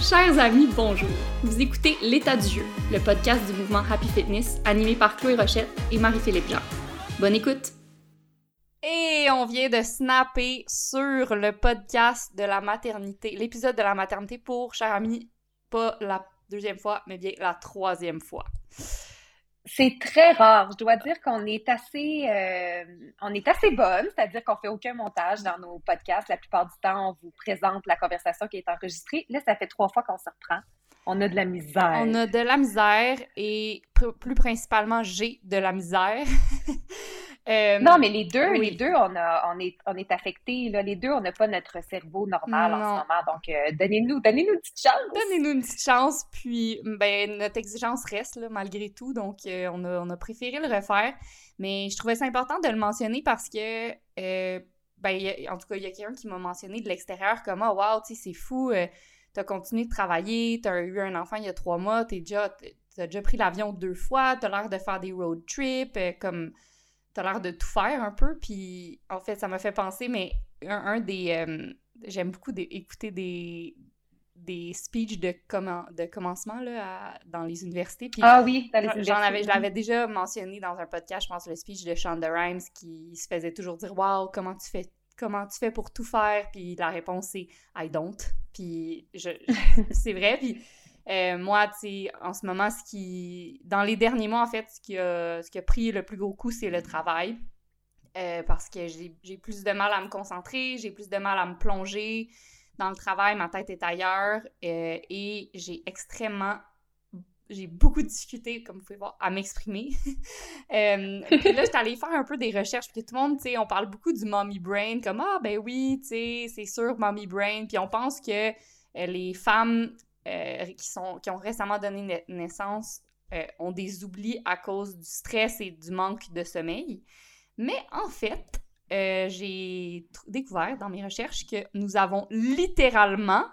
Chers amis, bonjour. Vous écoutez L'état du jeu, le podcast du mouvement Happy Fitness animé par Chloé Rochette et Marie-Philippe Jean. Bonne écoute. Et on vient de snapper sur le podcast de la maternité, l'épisode de la maternité pour, chers amis, pas la deuxième fois, mais bien la troisième fois. C'est très rare. Je dois dire qu'on est assez, euh, on est assez bonne, c'est-à-dire qu'on fait aucun montage dans nos podcasts. La plupart du temps, on vous présente la conversation qui est enregistrée. Là, ça fait trois fois qu'on se reprend. On a de la misère. On a de la misère et plus principalement, j'ai de la misère. Euh, non, mais les deux, les deux, on, a, on est, on est affectés. Là. Les deux, on n'a pas notre cerveau normal en ce moment. Donc, euh, donnez-nous, donnez-nous une petite chance. Donnez-nous une petite chance. Puis, ben, notre exigence reste là, malgré tout. Donc, euh, on, a, on a préféré le refaire. Mais je trouvais ça important de le mentionner parce que, ben, en tout cas, il y a quelqu'un qui m'a mentionné de l'extérieur comme, oh, wow, tu sais, c'est fou. t'as continué de travailler, t'as eu un enfant il y a trois mois, t'es déjà, t'as déjà pris l'avion deux fois, t'as l'air de faire des road trips, comme t'as l'air de tout faire un peu. Puis en fait, ça m'a fait penser, mais un, des. Euh, j'aime beaucoup écouter des, des speeches de, comment, de commencement là, dans les universités. Puis, ah oui, dans les universités. Avais, je l'avais déjà mentionné dans un podcast, je pense, le speech de Shonda Rhimes qui se faisait toujours dire Waouh, comment tu fais comment tu fais pour tout faire? puis la réponse c'est I don't puis je c'est vrai puis euh, moi, tu en ce moment, ce qui. Dans les derniers mois, en fait, ce qui a, ce qui a pris le plus gros coup, c'est le travail. Euh, parce que j'ai plus de mal à me concentrer, j'ai plus de mal à me plonger dans le travail, ma tête est ailleurs euh, et j'ai extrêmement j'ai beaucoup discuté, comme vous pouvez voir, à m'exprimer. puis là, j'étais allée faire un peu des recherches, puis tout le monde, tu sais, on parle beaucoup du mommy brain, comme « Ah, ben oui, tu sais, c'est sûr, mommy brain », puis on pense que les femmes euh, qui, sont, qui ont récemment donné naissance euh, ont des oublis à cause du stress et du manque de sommeil. Mais en fait, euh, j'ai découvert dans mes recherches que nous avons littéralement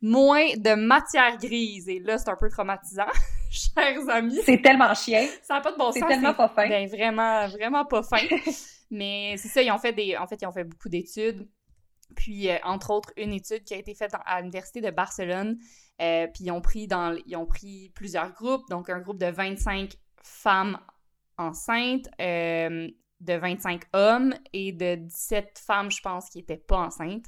moins de matière grise. Et là, c'est un peu traumatisant, chers amis. C'est tellement chien. Ça n'a pas de bon sens. C'est tellement pas fin. Ben, vraiment, vraiment pas fin. Mais c'est ça, ils ont fait des... En fait, ils ont fait beaucoup d'études. Puis, entre autres, une étude qui a été faite à l'Université de Barcelone. Euh, puis ils ont, pris plusieurs groupes, donc un groupe de 25 femmes enceintes, euh, de 25 hommes et de 17 femmes, je pense, qui n'étaient pas enceintes.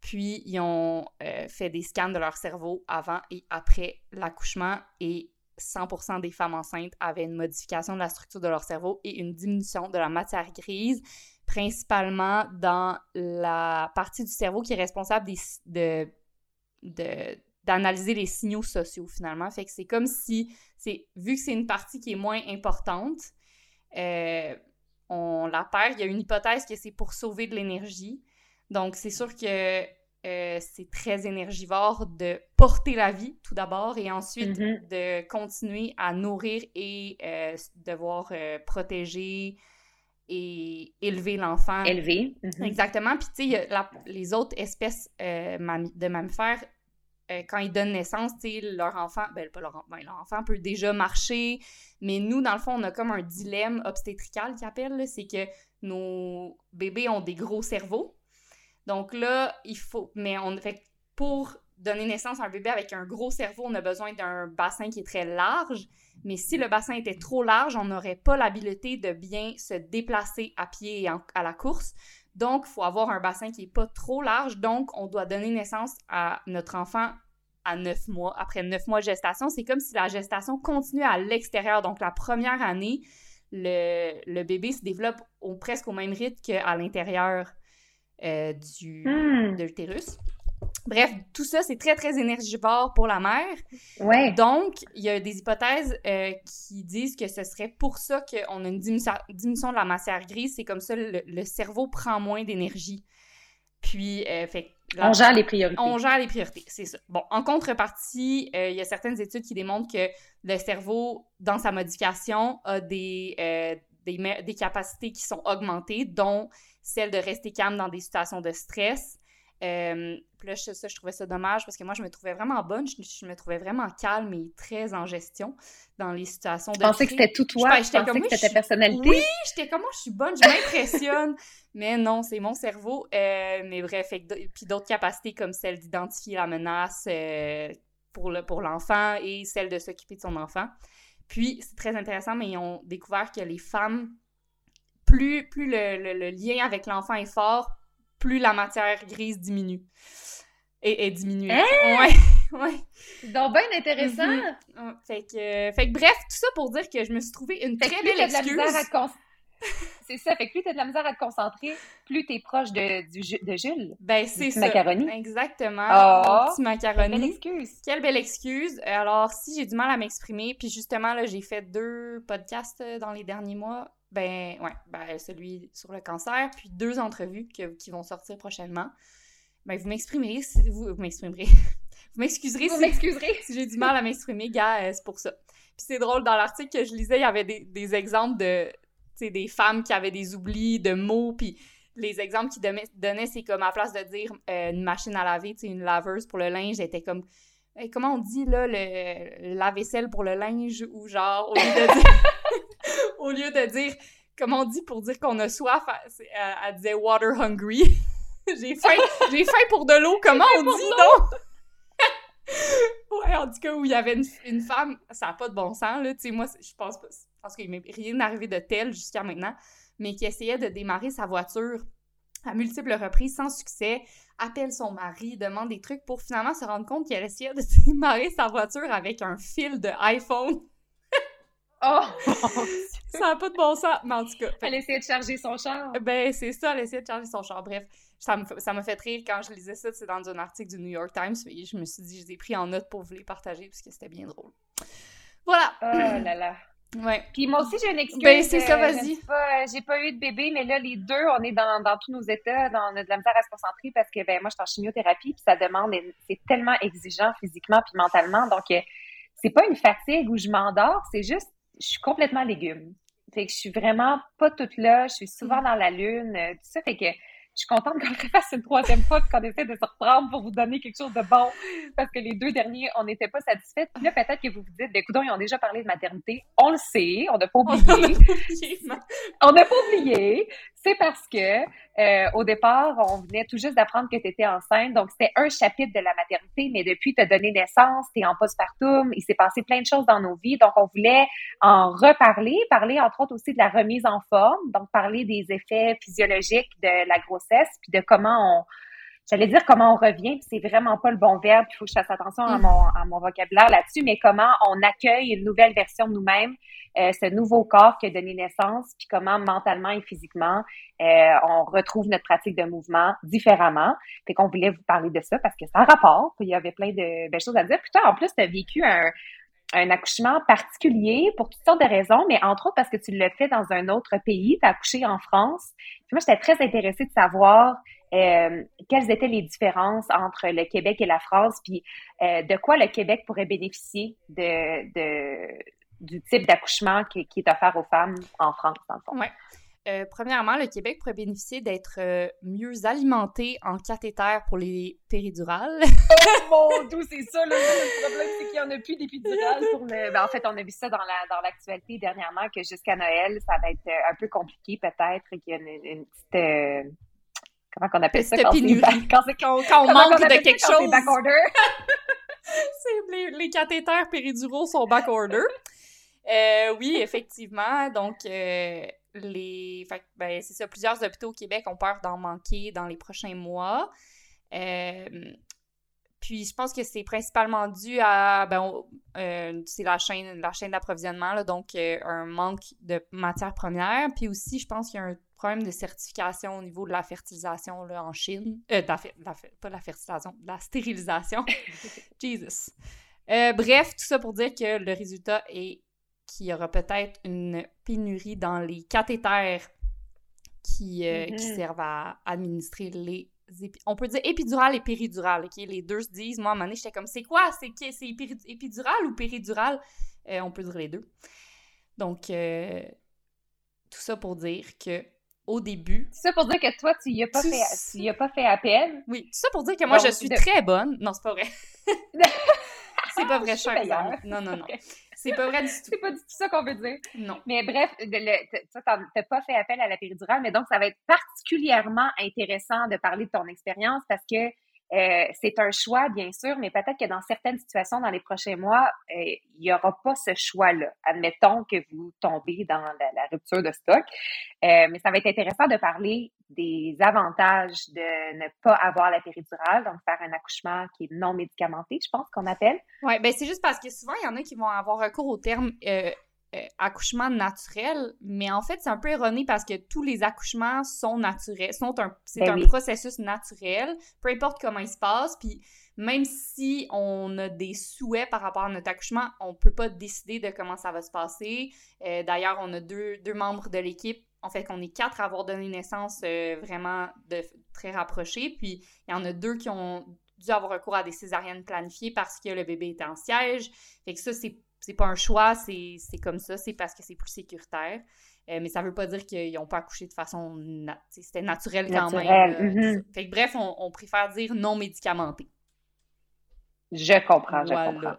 Puis ils ont euh, fait des scans de leur cerveau avant et après l'accouchement et 100% des femmes enceintes avaient une modification de la structure de leur cerveau et une diminution de la matière grise, principalement dans la partie du cerveau qui est responsable des, de d'analyser les signaux sociaux finalement. Fait que c'est comme si, c'est vu que c'est une partie qui est moins importante, euh, on la perd. Il y a une hypothèse que c'est pour sauver de l'énergie. Donc c'est sûr que euh, c'est très énergivore de porter la vie tout d'abord et ensuite mm-hmm. de continuer à nourrir et euh, devoir protéger et élever l'enfant. Élever. Mm-hmm. Exactement. Puis, tu sais, les autres espèces de mammifères euh, quand ils donnent naissance, leur enfant, ben pas leur, ben, leur, enfant peut déjà marcher, mais nous, dans le fond, on a comme un dilemme obstétrical qui appelle, c'est que nos bébés ont des gros cerveaux. Donc là, il faut, mais on fait pour donner naissance à un bébé avec un gros cerveau, on a besoin d'un bassin qui est très large. Mais si le bassin était trop large, on n'aurait pas l'habileté de bien se déplacer à pied et à la course. Donc, il faut avoir un bassin qui n'est pas trop large. Donc, on doit donner naissance à notre enfant à neuf mois. Après neuf mois de gestation, c'est comme si la gestation continuait à l'extérieur. Donc, la première année, le, bébé se développe au, presque au même rythme qu'à l'intérieur euh, du, hmm. de l'utérus. Bref, tout ça, c'est très, très énergivore pour la mère. Ouais. Donc, il y a des hypothèses euh, qui disent que ce serait pour ça qu'on a une diminution, de la matière grise. C'est comme ça, le, le cerveau prend moins d'énergie. Puis, euh, fait, on gère les priorités. On gère les priorités, c'est ça. Bon, en contrepartie, euh, il y a certaines études qui démontrent que le cerveau, dans sa modification, a des, des, capacités qui sont augmentées, dont celle de rester calme dans des situations de stress, Euh, puis là, je, ça, je trouvais ça dommage parce que moi, je me trouvais vraiment bonne, je, me trouvais vraiment calme et très en gestion dans les situations de. Je pensais que c'était tout toi, je, pensais que c'était ta personnalité? Oui, j'étais comme moi, je suis bonne, je m'impressionne. mais non, c'est mon cerveau. Euh, mais bref, puis d'autres capacités comme celle d'identifier la menace euh, pour l'enfant pour et celle de s'occuper de son enfant. Puis, c'est très intéressant, mais ils ont découvert que les femmes, plus, plus le, le lien avec l'enfant est fort, plus la matière grise diminue. Et, et diminue. Hein? Ouais, ouais. Donc, bien intéressant. Mhm. fait, que, fait que, bref, tout ça pour dire que je me suis trouvé une très belle excuse. c'est ça, fait que plus t'as de la misère à te concentrer, plus t'es proche de, du, de Jules. Ben, c'est ça. macaroni. Exactement. Oh, petit macaroni. Quelle belle excuse. Quelle belle excuse. Alors, si j'ai du mal à m'exprimer, puis justement, là, j'ai fait deux podcasts euh, dans les derniers mois, ben, ouais, ben, celui sur le cancer, puis deux entrevues qui vont sortir prochainement. Ben, vous m'exprimerez si vous, vous m'exprimerez. vous m'excuserez si, m'excuserez. si j'ai du mal à m'exprimer, gars, euh, c'est pour ça. Puis c'est drôle, dans l'article que je lisais, il y avait des, des exemples de, tu sais, des femmes qui avaient des oublis de mots, puis les exemples qu'ils donnaient, c'est comme à place de dire euh, une machine à laver, tu sais, une laveuse pour le linge, était comme comment on dit là le, la vaisselle pour le linge ou genre au lieu de dire au lieu de dire comment on dit pour dire qu'on a soif elle, disait water hungry. J'ai faim j'ai faim pour de l'eau comment on dit donc? Ouais en tout cas où il y avait une, une femme ça n'a pas de bon sens là tu sais moi je pense pas parce qu'il m'est rien arrivé de tel jusqu'à maintenant mais qui essayait de démarrer sa voiture à multiples reprises sans succès appelle son mari, demande des trucs pour finalement se rendre compte qu'elle essayait de démarrer sa voiture avec un fil de iPhone. Oh! ça n'a pas de bon sens, mais en tout cas. Elle essayait de charger son char. Ben, c'est ça, elle essayait de charger son char. Bref, ça m'a fait rire quand je lisais ça. C'est dans un article du New York Times. Et je me suis dit, je les ai pris en note pour vous les partager parce que c'était bien drôle. Voilà! Oh là là! Ouais. Puis moi aussi, j'ai une excuse. Ben, c'est ça, vas-y. Euh, j'ai pas eu de bébé, mais là, les deux, on est dans, dans tous nos états, dans, on a de la misère à se concentrer parce que, ben, moi, je suis en chimiothérapie, puis ça demande, c'est tellement exigeant physiquement puis mentalement. Donc, euh, c'est pas une fatigue où je m'endors, c'est juste, je suis complètement légume. Fait que je suis vraiment pas toute là, je suis souvent mm. dans la lune, euh, tout ça. Fait que je suis contente qu'on le fasse une troisième fois qu'on essaie de se reprendre pour vous donner quelque chose de bon. Parce que les deux derniers, on n'était pas satisfaits. Puis là, peut-être que vous vous dites, ben, écoute, ils ont déjà parlé de maternité. On le sait, on n'a pas oublié. on n'a pas oublié. C'est parce que euh, au départ, on venait tout juste d'apprendre que tu étais enceinte. Donc, c'était un chapitre de la maternité, mais depuis tu as donné naissance, tu es en postpartum, il s'est passé plein de choses dans nos vies. Donc, on voulait en reparler, parler entre autres aussi de la remise en forme, donc parler des effets physiologiques de la grossesse, puis de comment on j'allais dire comment on revient, puis c'est vraiment pas le bon verbe, il faut que je fasse attention à mm. mon, à mon vocabulaire là-dessus, mais comment on accueille une nouvelle version de nous-mêmes, euh, ce nouveau corps qui a donné naissance, puis comment mentalement et physiquement euh, on retrouve notre pratique de mouvement différemment. Fait qu'on voulait vous parler de ça parce que c'est un rapport, puis il y avait plein de belles choses à dire. Puis toi, en plus, tu as vécu un, un accouchement particulier pour toutes sortes de raisons, mais entre autres parce que tu l'as fait dans un autre pays, tu as accouché en France. Puis moi, j'étais très intéressée de savoir euh, quelles étaient les différences entre le Québec et la France, puis euh, de quoi le Québec pourrait bénéficier du type d'accouchement qui, qui, est offert aux femmes en France, dans le fond. Ouais. Euh, premièrement, le Québec pourrait bénéficier d'être euh, mieux alimenté en cathéter pour les péridurales. oh mon dieu, c'est ça, le problème, c'est qu'il n'y en a plus d'épidurales pour le... Ben, en fait, on a vu ça dans l'actualité la, dans dernièrement, que jusqu'à Noël, ça va être euh, un peu compliqué peut-être, qu'il y a une, petite... comment qu'on appelle ça? Quand, quand, quand, quand on manque de quelque chose. les, les cathéters périduraux sont back-order. oui, effectivement. Donc, les. ben, c'est ça, plusieurs hôpitaux au Québec ont peur d'en manquer dans les prochains mois. Euh, puis je pense que c'est principalement dû à ben, euh, c'est la chaîne la chaîne d'approvisionnement donc euh, un manque de matières premières puis aussi je pense qu'il y a un problème de certification au niveau de la fertilisation là, en Chine euh, de la, pas la fertilisation de la stérilisation Jesus bref tout ça pour dire que le résultat est qu'il y aura peut-être une pénurie dans les cathéters qui, euh, qui mm-hmm. servent à administrer les on peut dire épidural et péridural, OK? Les deux se disent. Moi, à un moment donné, j'étais comme, c'est quoi? C'est épidural ou péridural? Euh, on peut dire les deux. Donc, euh, tout ça pour dire que au début. C'est ça pour dire que toi, tu n'y as, pas fait, tu as pas fait appel. Oui, tout ça pour dire que moi, je suis très bonne. Non, c'est pas vrai. c'est pas vrai, cher Non, non, non. C'est pas vrai du tout. C'est pas du tout ça qu'on veut dire. Non. Mais bref, tu n'as pas fait appel à la péridurale, mais donc ça va être particulièrement intéressant de parler de ton expérience parce que euh, c'est un choix, bien sûr, mais peut-être que dans certaines situations, dans les prochains mois, euh, il n'y aura pas ce choix-là. Admettons que vous tombez dans la, rupture de stock. Euh, mais ça va être intéressant de parler des avantages de ne pas avoir la péridurale, donc faire un accouchement qui est non médicamenté, je pense qu'on appelle. Oui, ben c'est juste parce que souvent, il y en a qui vont avoir recours au terme accouchement naturel, mais en fait, c'est un peu erroné parce que tous les accouchements sont naturels, sont un, c'est ben un processus naturel, peu importe comment il se passe, puis même si on a des souhaits par rapport à notre accouchement, on peut pas décider de comment ça va se passer. Euh, d'ailleurs, on a deux, deux membres de l'équipe, en fait, qu'on est quatre à avoir donné naissance euh, vraiment de, très rapprochés, puis il y en a deux qui ont dû avoir recours à des césariennes planifiées parce que le bébé était en siège. Fait que ça, c'est c'est pas un choix, c'est comme ça, c'est parce que c'est plus sécuritaire. Euh, mais ça veut pas dire qu'ils n'ont pas accouché de façon... C'était naturel quand même. Mm-hmm. Fait que bref, on, préfère dire non médicamenté. Je comprends, je comprends.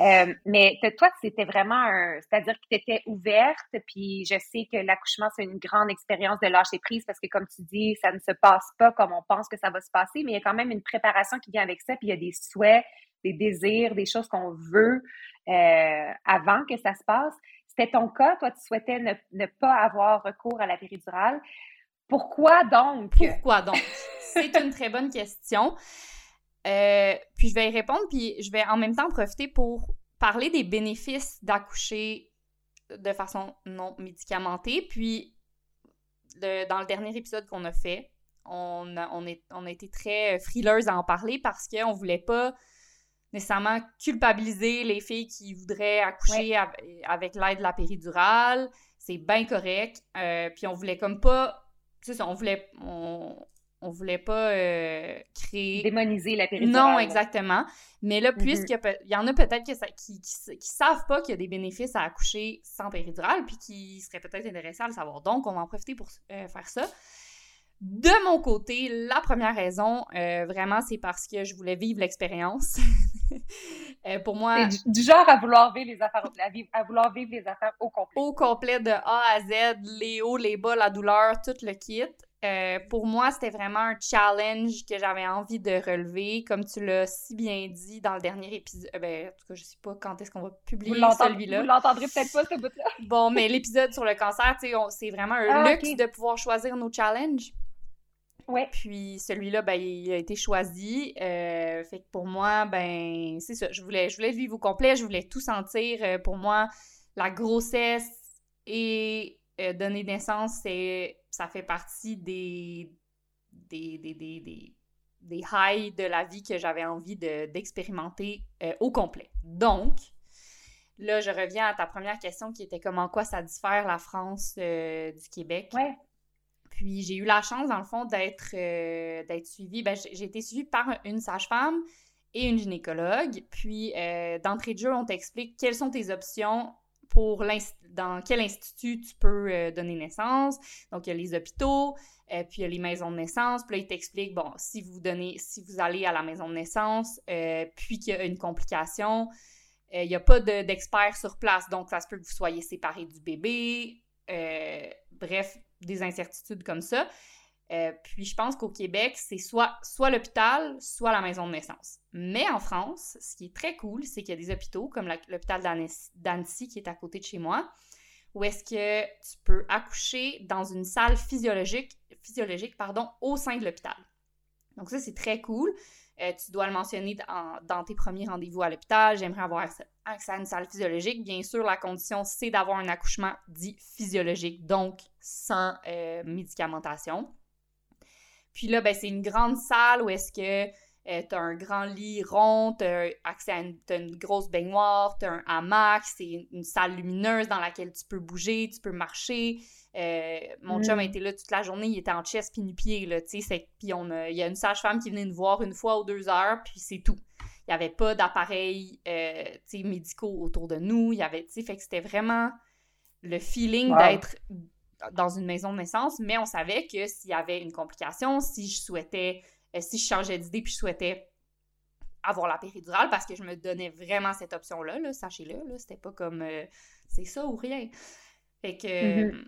Euh, mais toi, c'était vraiment un... C'est-à-dire que tu étais ouverte, puis je sais que l'accouchement, c'est une grande expérience de lâcher prise parce que, comme tu dis, ça ne se passe pas comme on pense que ça va se passer, mais il y a quand même une préparation qui vient avec ça, puis il y a des souhaits, des désirs, des choses qu'on veut euh, avant que ça se passe. C'était ton cas, toi, tu souhaitais ne, pas avoir recours à la péridurale. Pourquoi donc? Pourquoi donc? C'est une très bonne question. Euh, puis je vais y répondre, puis je vais en même temps profiter pour parler des bénéfices d'accoucher de façon non médicamentée. Puis, dans le dernier épisode qu'on a fait, on a, été très frileuse à en parler parce qu'on voulait pas nécessairement culpabiliser les filles qui voudraient accoucher avec l'aide de la péridurale. C'est bien correct. Euh, puis on voulait comme pas. C'est ça, on voulait. On, on voulait pas euh, créer. Démoniser la péridurale. Non, exactement. Mais là, mm-hmm. puisqu'il y, en a peut-être qui, qui, qui, savent pas qu'il y a des bénéfices à accoucher sans péridurale, puis qui seraient peut-être intéressés à le savoir. Donc, on va en profiter pour euh, faire ça. De mon côté, la première raison, euh, vraiment, c'est parce que je voulais vivre l'expérience. Euh, pour moi. Du, du, genre à vouloir vivre les affaires, à vouloir vivre les affaires au complet. Au complet de A à Z, les hauts, les bas, la douleur, tout le kit. Euh, pour moi, c'était vraiment un challenge que j'avais envie de relever, comme tu l'as si bien dit dans le dernier épisode. ben, en tout cas, je sais pas quand est-ce qu'on va publier celui-là. Vous l'entendrez peut-être pas, ce bout-là. bon, mais l'épisode sur le cancer, c'est vraiment un ah, luxe de pouvoir choisir nos challenges. Ouais. Puis celui-là, ben, il a été choisi. Euh, fait que pour moi, ben, c'est ça. Je voulais, je voulais vivre au complet, je voulais tout sentir. Euh, pour moi, la grossesse et euh, donner naissance, c'est, ça fait partie des, des, des, des, des, highs de la vie que j'avais envie de, d'expérimenter au complet. Donc, là, je reviens à ta première question qui était comment quoi ça diffère la France du Québec. Ouais. Puis j'ai eu la chance, dans le fond, d'être euh, suivie. Ben, j'ai été suivie par une sage-femme et une gynécologue. Puis euh, d'entrée de jeu, on t'explique quelles sont tes options pour dans quel institut tu peux euh, donner naissance. Donc, il y a les hôpitaux, puis il y a les maisons de naissance. Puis là, il t'explique, bon, si vous donnez, si vous allez à la maison de naissance, puis qu'il y a une complication, il n'y a pas d'expert sur place. Donc, ça se peut que vous soyez séparés du bébé. bref, des incertitudes comme ça. Euh, puis je pense qu'au Québec, c'est soit, soit l'hôpital, soit la maison de naissance. Mais en France, ce qui est très cool, c'est qu'il y a des hôpitaux, comme l'hôpital d'Annecy qui est à côté de chez moi, où est-ce que tu peux accoucher dans une salle physiologique, physiologique pardon, au sein de l'hôpital. Donc ça, c'est très cool. Euh, tu dois le mentionner dans, tes premiers rendez-vous à l'hôpital. J'aimerais avoir accès à une salle physiologique. Bien sûr, la condition, c'est d'avoir un accouchement dit physiologique, donc sans euh, médicamentation. Puis là, ben, c'est une grande salle où est-ce que euh, tu as un grand lit rond, tu as accès à une, grosse baignoire, tu as un hamac, c'est une, salle lumineuse dans laquelle tu peux bouger, tu peux marcher. Euh, mon chum a mm. été là toute la journée, il était en chest puis nu-pied, là, tu sais. Puis il y a une sage-femme qui venait nous voir une fois ou deux heures, puis c'est tout. Il n'y avait pas d'appareils, euh, tu sais, médicaux autour de nous. Il y avait, tu sais, fait que c'était vraiment le feeling d'être dans une maison de naissance, mais on savait que s'il y avait une complication, si je souhaitais, euh, si je changeais d'idée puis je souhaitais avoir la péridurale, parce que je me donnais vraiment cette option-là, -là, sachez-le, -là, c'était pas comme euh, c'est ça ou rien. Fait que, mm-hmm.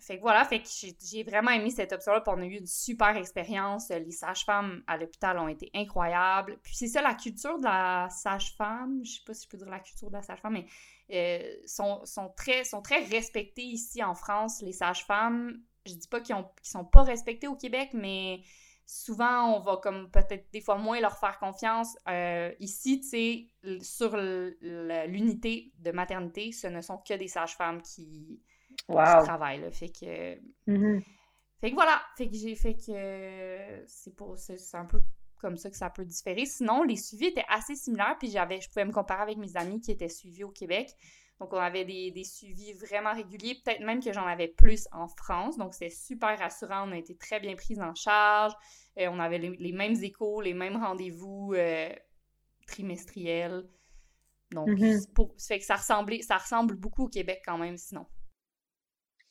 Fait que voilà, fait que j'ai vraiment aimé cette option-là, on a eu une super expérience. Les sages-femmes à l'hôpital ont été incroyables. Puis c'est ça, la culture de la sage-femme, je sais pas si je peux dire la culture de la sage-femme, mais euh, sont, sont, très, sont très respectés ici en France, les sages-femmes. Je dis pas qu'ils ne sont pas respectés au Québec, mais souvent, on va comme peut-être des fois moins leur faire confiance. Euh, ici, tu sais, sur l'unité de maternité, ce ne sont que des sages-femmes qui, travaillent. Fait que... Mm-hmm. Fait que voilà, fait que j'ai fait que c'est pour c'est un peu comme ça que ça peut différer. Sinon, les suivis étaient assez similaires, puis j'avais, je pouvais me comparer avec mes amis qui étaient suivis au Québec. Donc, on avait des, des suivis vraiment réguliers, peut-être même que j'en avais plus en France. Donc, c'était super rassurant. On a été très bien pris en charge. euh, on avait les, mêmes échos, les mêmes rendez-vous euh, trimestriels. Donc, mm-hmm. pour, ça fait que ça, ressemblait, ça ressemble beaucoup au Québec quand même, sinon.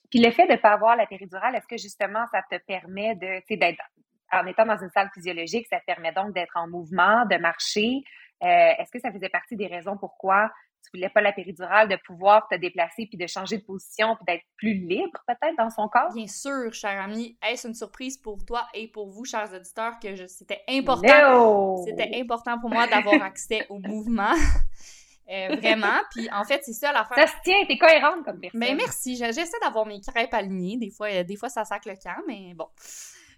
Puis le fait de ne pas avoir la péridurale, est-ce que justement ça te permet de d'être en étant dans une salle physiologique, ça te permet donc d'être en mouvement, de marcher? Euh, est-ce que ça faisait partie des raisons pourquoi tu voulais pas la péridurale, de pouvoir te déplacer puis de changer de position puis d'être plus libre peut-être dans son corps? Bien sûr, cher ami. Est-ce une surprise pour toi et pour vous, chers auditeurs, que c'était important. C'était important pour moi d'avoir accès au mouvement. Euh, vraiment. Puis en fait, c'est ça l'affaire. Ça se tient, t'es cohérente comme personne. Mais merci. J'essaie d'avoir mes crêpes alignées. Des fois, des fois ça sac le camp, mais bon.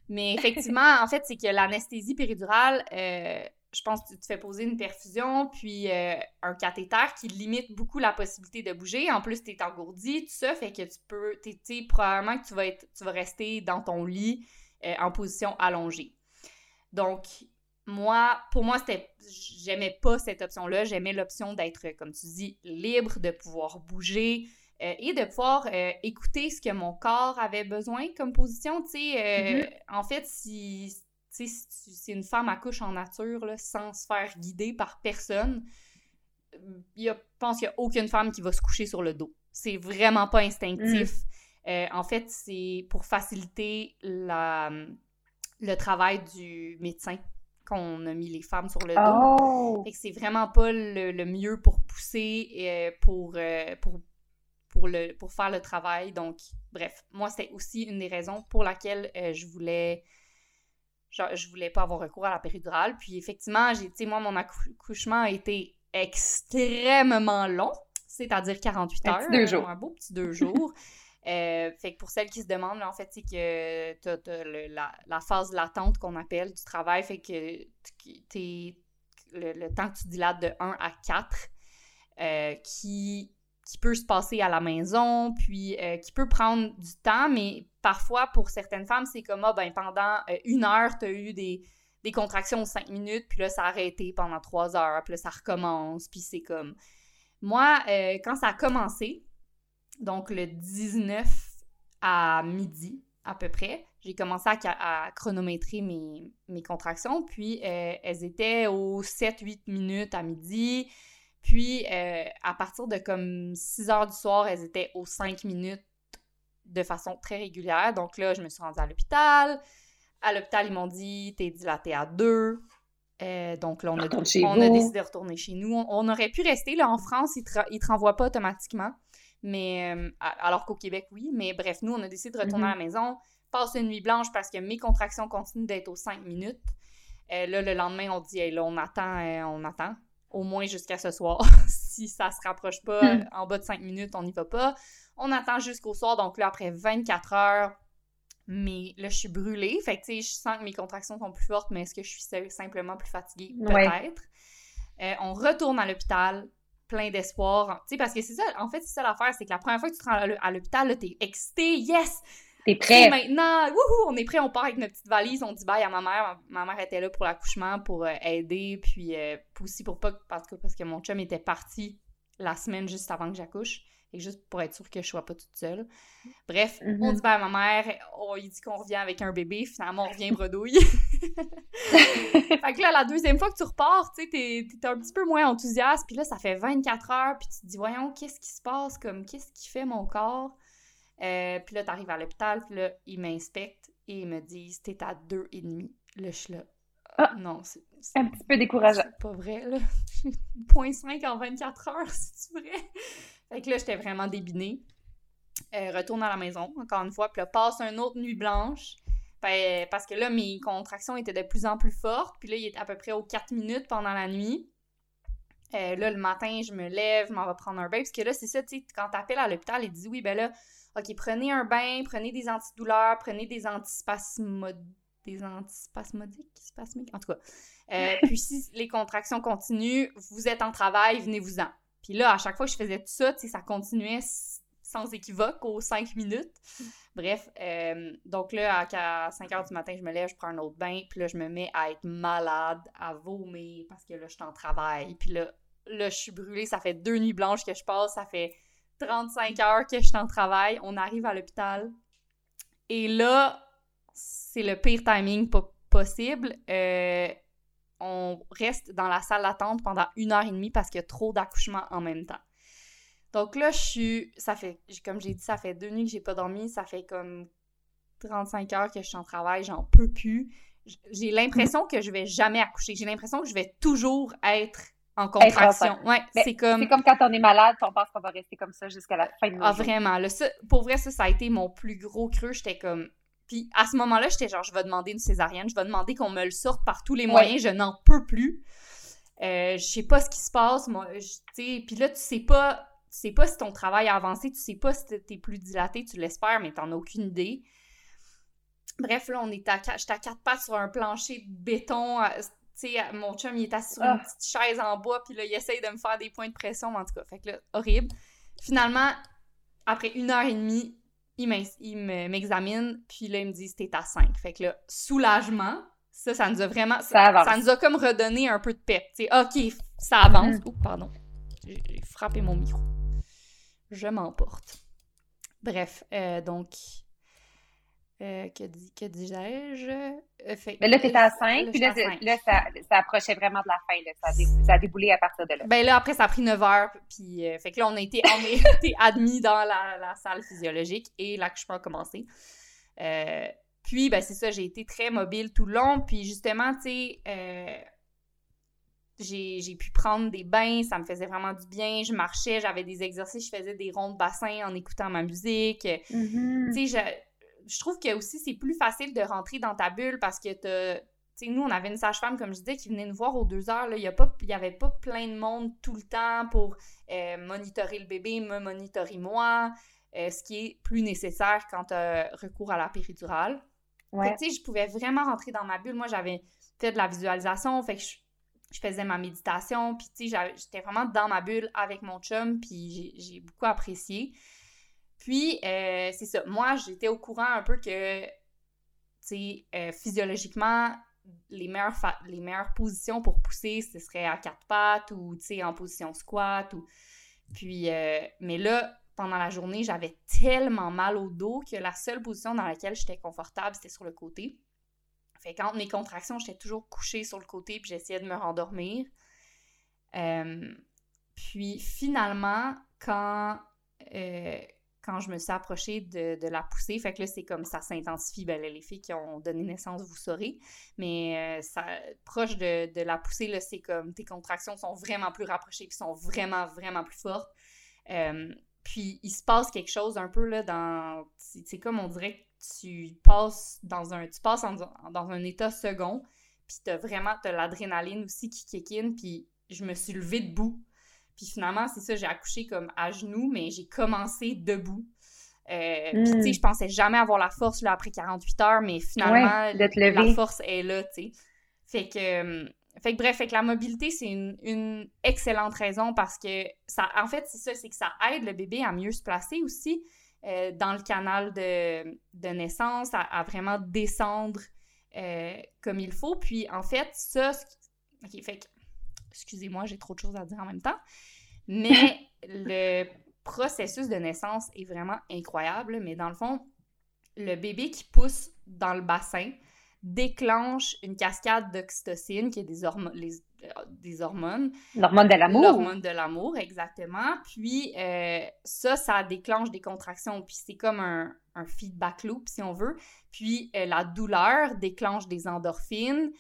Mais effectivement, en fait, c'est que l'anesthésie péridurale, euh, je pense que tu te fais poser une perfusion, puis euh, un cathéter qui limite beaucoup la possibilité de bouger. En plus, tu es engourdi, tout ça, fait que tu peux, tu sais, probablement que tu vas, être, tu vas rester dans ton lit euh, en position allongée. Donc, moi, pour moi, c'était, j'aimais pas cette option-là. J'aimais l'option d'être, comme tu dis, libre, de pouvoir bouger, euh, et de pouvoir euh, écouter ce que mon corps avait besoin comme position. Tu sais, euh, mm-hmm. en fait, si, si une femme accouche en nature, là, sans se faire guider par personne, je pense qu'il n'y a aucune femme qui va se coucher sur le dos. C'est vraiment pas instinctif. Mm. en fait, c'est pour faciliter la, le travail du médecin qu'on a mis les femmes sur le dos. Oh! c'est vraiment pas le, mieux pour pousser et pour, pour pour, le, pour faire le travail. Donc, bref, moi, c'était aussi une des raisons pour laquelle euh, je voulais genre, je voulais pas avoir recours à la péridurale. Puis effectivement, j'ai, tu moi, mon accouchement a été extrêmement long, c'est-à-dire 48 heures. Un, deux jours. un beau petit deux jours. Euh, fait que pour celles qui se demandent, en fait, c'est que t'as, la, la, phase latente qu'on appelle du travail, fait que le, temps que tu dilates de 1 à 4, euh, qui qui peut se passer à la maison, puis euh, qui peut prendre du temps, mais parfois, pour certaines femmes, c'est comme, ah, ben, pendant une heure, tu as eu des, des contractions de cinq minutes, puis là, ça a arrêté pendant trois heures, puis là, ça recommence, puis c'est comme... Moi, quand ça a commencé, donc le 19 à midi, à peu près, j'ai commencé à, chronométrer mes, mes, contractions, puis elles étaient aux 7-8 minutes à midi, puis, euh, à partir de comme 6 heures du soir, elles étaient aux 5 minutes de façon très régulière. Donc là, je me suis rendue à l'hôpital. À l'hôpital, ils m'ont dit T'es dilatée à 2. Euh, donc là, on, a, décidé de retourner chez nous. On, aurait pu rester. Là, en France, ils te, te renvoient pas automatiquement. Mais euh, alors qu'au Québec, oui. Mais bref, nous, on a décidé de retourner à la mm-hmm. maison, passer une nuit blanche parce que mes contractions continuent d'être aux 5 minutes. là, le lendemain, on dit là, on attend, on attend au moins jusqu'à ce soir. si ça se rapproche pas hmm. en bas de 5 minutes, on n'y va pas. On attend jusqu'au soir, donc là, après 24 heures, mais là, je suis brûlée. Fait que, tu sais, je sens que mes contractions sont plus fortes, mais est-ce que je suis simplement plus fatiguée? Peut-être. Euh, on retourne à l'hôpital, plein d'espoir. Tu sais, parce que c'est ça, en fait, c'est ça l'affaire, c'est que la première fois que tu te rends à l'hôpital, là, t'es excité, yes! T'es prêt? maintenant, wouhou, on est prêt, on part avec notre petite valise, on dit bye à ma mère. Ma, mère était là pour l'accouchement, pour euh, aider, puis euh, aussi pour pas, parce que, parce que mon chum était parti la semaine juste avant que j'accouche, et juste pour être sûre que je sois pas toute seule. Bref, on mm-hmm. dit bye à ma mère, oh, il dit qu'on revient avec un bébé, finalement on revient bredouille. fait que là, la deuxième fois que tu repars, tu sais, t'es, un petit peu moins enthousiaste, puis là, ça fait 24 heures, puis tu te dis, voyons, qu'est-ce qui se passe, comme, qu'est-ce qui fait mon corps? Euh, puis là, t'arrives à l'hôpital, puis là, ils m'inspectent et ils me disent T'es à deux et demi. Là, je suis là. Ah, non, c'est. Un petit peu décourageant. C'est pas vrai, là. 0.5 en 24 heures, c'est vrai? Fait que là, j'étais vraiment débinée. Euh, retourne à la maison, encore une fois, puis là, passe une autre nuit blanche. Ben, parce que là, mes contractions étaient de plus en plus fortes. Puis là, il était à peu près aux 4 minutes pendant la nuit. Euh, là, le matin, je me lève, je m'en vais prendre un bain. Parce que là, c'est ça, tu sais, quand t'appelles à l'hôpital, ils disent oui, ben là, OK, prenez un bain, prenez des antidouleurs, prenez des antispasmodiques. Des antispasmodiques? Spasmiques? En tout cas. Euh, puis si les contractions continuent, vous êtes en travail, venez-vous-en. Puis là, à chaque fois que je faisais tout ça, ça continuait sans équivoque aux cinq minutes. Bref, euh, donc là, à 5 heures du matin, je me lève, je prends un autre bain, puis là, je me mets à être malade, à vomir, parce que là, je suis en travail. Puis là, là, je suis brûlée, ça fait deux nuits blanches que je passe, ça fait 35 heures que je suis en travail. On arrive à l'hôpital. Et là, c'est le pire timing possible. Euh, on reste dans la salle d'attente pendant une heure et demie parce qu'il y a trop d'accouchements en même temps. Donc là, je suis. Ça fait. Comme j'ai dit, ça fait deux nuits que j'ai pas dormi. Ça fait comme 35 heures que je suis en travail. J'en peux plus. J'ai l'impression que je vais jamais accoucher. J'ai l'impression que je vais toujours être en contraction. Ouais, c'est comme. C'est comme quand on est malade, on pense qu'on va rester comme ça jusqu'à la fin de nos Ah, vraiment. pour vrai, ça, ça a été mon plus gros creux. J'étais comme. Puis à ce moment-là, j'étais genre, je vais demander une césarienne, je vais demander qu'on me le sorte par tous les moyens, je n'en peux plus. Euh, je sais pas ce qui se passe, moi, tu sais. Puis là, tu sais pas tu sais pas si ton travail a avancé, tu sais pas si t'es plus dilaté, tu l'espères, mais t'en as aucune idée. Bref, là, on est à, j'étais à quatre pattes sur un plancher de béton. Tu sais, mon chum, il est assis sur une ah. petite chaise en bois, puis là, il essaye de me faire des points de pression, en tout cas. Fait que là, horrible. Finalement, après une heure et demie, il m'examine, puis là, il me dit c'était à 5. Fait que là, soulagement, ça, ça nous a vraiment. Ça, ça, nous a comme redonné un peu de pep. Tu sais, OK, ça avance. Mm. Oh, pardon. J'ai frappé mon micro je m'emporte. Bref, euh, donc, euh, que, dis, que dis-je? Euh, Mais là, t'étais à 5, puis là, là ça, ça, approchait vraiment de la fin, là. Ça, a ça, a déboulé à partir de là. Ben là, après, ça a pris 9 heures, puis fait que là, on a été, on été admis dans la, la, salle physiologique et l'accouchement a commencé. puis, ben c'est ça, j'ai été très mobile tout le long, puis justement, tu sais j'ai pu prendre des bains, ça me faisait vraiment du bien. Je marchais, j'avais des exercices, je faisais des ronds de bassin en écoutant ma musique. Mm-hmm. Tu sais, je, trouve que aussi c'est plus facile de rentrer dans ta bulle parce que tu sais, nous, on avait une sage-femme, comme je disais, qui venait nous voir aux deux heures. Il n'y avait pas plein de monde tout le temps pour euh, monitorer le bébé, me monitorer moi, euh, ce qui est plus nécessaire quand tu as recours à la péridurale. Ouais. Tu sais, je pouvais vraiment rentrer dans ma bulle. Moi, j'avais fait de la visualisation, fait que je, je faisais ma méditation, puis tu sais, j'étais vraiment dans ma bulle avec mon chum, puis j'ai beaucoup apprécié. Puis, euh, c'est ça, moi, j'étais au courant un peu que, tu sais, euh, physiologiquement, les meilleures, les meilleures positions pour pousser, ce serait à quatre pattes ou, tu sais, en position squat. Ou... Puis, euh, mais là, pendant la journée, j'avais tellement mal au dos que la seule position dans laquelle j'étais confortable, c'était sur le côté. Fait qu'entre mes contractions, j'étais toujours couchée sur le côté puis j'essayais de me rendormir. Puis finalement, quand, quand je me suis approchée de, la poussée, fait que là, c'est comme ça s'intensifie. Ben, les filles qui ont donné naissance, vous saurez. Mais euh, proche de, la poussée, là, c'est comme tes contractions sont vraiment plus rapprochées puis sont vraiment, vraiment plus fortes. puis il se passe quelque chose un peu là dans. C'est comme on dirait tu passes dans un tu passes dans un état second puis t'as vraiment t'as l'adrénaline aussi qui kick in puis je me suis levée debout puis finalement c'est ça j'ai accouché comme à genoux mais j'ai commencé debout euh, puis tu sais hmm. je pensais jamais avoir la force là après 48 heures mais finalement la force est là tu sais fait que euh, fait que bref, fait que la mobilité, c'est une, une, excellente raison parce que ça, en fait, c'est ça, c'est que ça aide le bébé à mieux se placer aussi. Euh, dans le canal de, de naissance, à, vraiment descendre comme il faut. Puis en fait, ça, ok, fait que, excusez-moi, j'ai trop de choses à dire en même temps, mais le processus de naissance est vraiment incroyable. Mais dans le fond, le bébé qui pousse dans le bassin, déclenche une cascade d'oxytocine, qui est des, hormones euh, des hormones. L'hormone de l'amour. L'hormone de l'amour, exactement. Puis euh, ça, ça déclenche des contractions. Puis c'est comme un, un, feedback loop, si on veut. Puis euh, la douleur déclenche des endorphines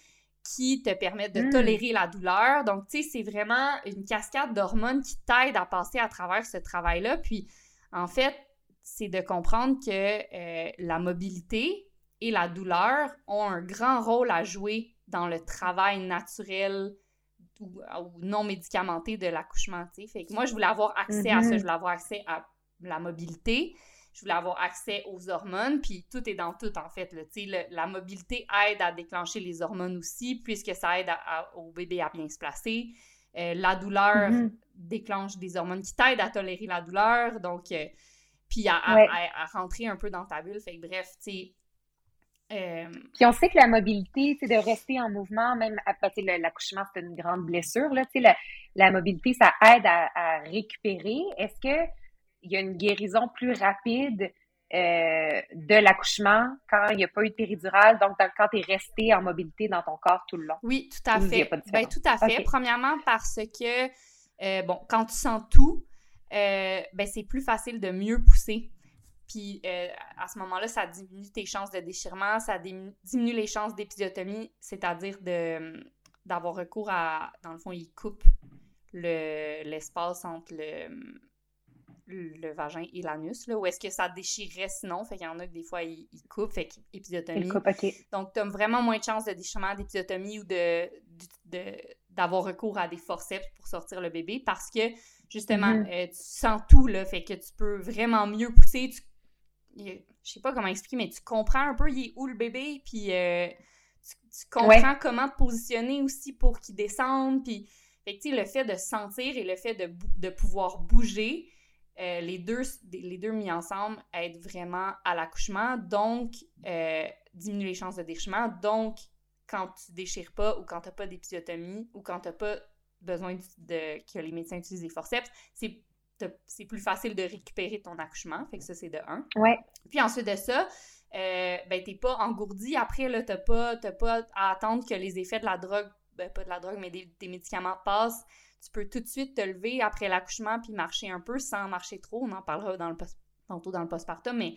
qui te permettent de hmm. tolérer la douleur. Donc, tu sais, c'est vraiment une cascade d'hormones qui t'aide à passer à travers ce travail-là. Puis, en fait, c'est de comprendre que la mobilité et la douleur ont un grand rôle à jouer dans le travail naturel ou, non médicamenté de l'accouchement, Fait que moi, je voulais avoir accès à ça, je mm-hmm. voulais avoir accès à la mobilité, je voulais avoir accès aux hormones, puis tout est dans tout, en fait, la mobilité aide à déclencher les hormones aussi, puisque ça aide au bébé à bien se placer. Euh, la douleur mm-hmm. déclenche des hormones qui t'aident à tolérer la douleur, donc, euh, puis à, à, rentrer un peu dans ta bulle. Fait que bref, tu sais, euh, Puis on sait que la mobilité, c'est de rester en mouvement, même après l'accouchement, c'est une grande blessure. Là, la, la mobilité, ça aide à, récupérer. Est-ce qu'il y a une guérison plus rapide euh, de l'accouchement quand il n'y a pas eu de péridurale, donc quand tu es resté en mobilité dans ton corps tout le long? Oui, tout à fait. Ben, tout à fait. Premièrement, parce que, euh, bon, quand tu sens tout, ben, c'est plus facile de mieux pousser. Puis euh, à ce moment-là, ça diminue tes chances de déchirement, ça diminue les chances d'épisiotomie, c'est-à-dire de d'avoir recours à, dans le fond, ils coupent l'espace entre le, le vagin et l'anus, là, où est-ce que ça déchirait sinon, fait qu'il y en a que des fois, ils, coupent, fait qu'épisiotomie. Donc, tu as vraiment moins de chances de déchirement, d'épisiotomie ou de, d'avoir recours à des forceps pour sortir le bébé parce que, justement, mm-hmm. euh, tu sens tout, là, fait que tu peux vraiment mieux pousser, tu je sais pas comment expliquer, mais tu comprends un peu il est où le bébé, puis euh, tu, comprends comment te positionner aussi pour qu'il descende, puis fait le fait de sentir et le fait de, de pouvoir bouger, euh, les, deux, les deux mis ensemble aident vraiment à l'accouchement, donc euh, diminue les chances de déchirement, donc quand tu déchires pas ou quand tu n'as pas d'épisiotomie ou quand tu n'as pas besoin de, que les médecins utilisent des forceps, c'est c'est plus facile de récupérer ton accouchement. Fait que ça, c'est de un. Ouais. Puis ensuite de ça, euh, ben, t'es pas engourdi. Après, là, t'as pas, pas à attendre que les effets de la drogue, ben, pas de la drogue, mais des, médicaments passent. Tu peux tout de suite te lever après l'accouchement puis marcher un peu sans marcher trop. On en parlera dans le tantôt dans le postpartum, mais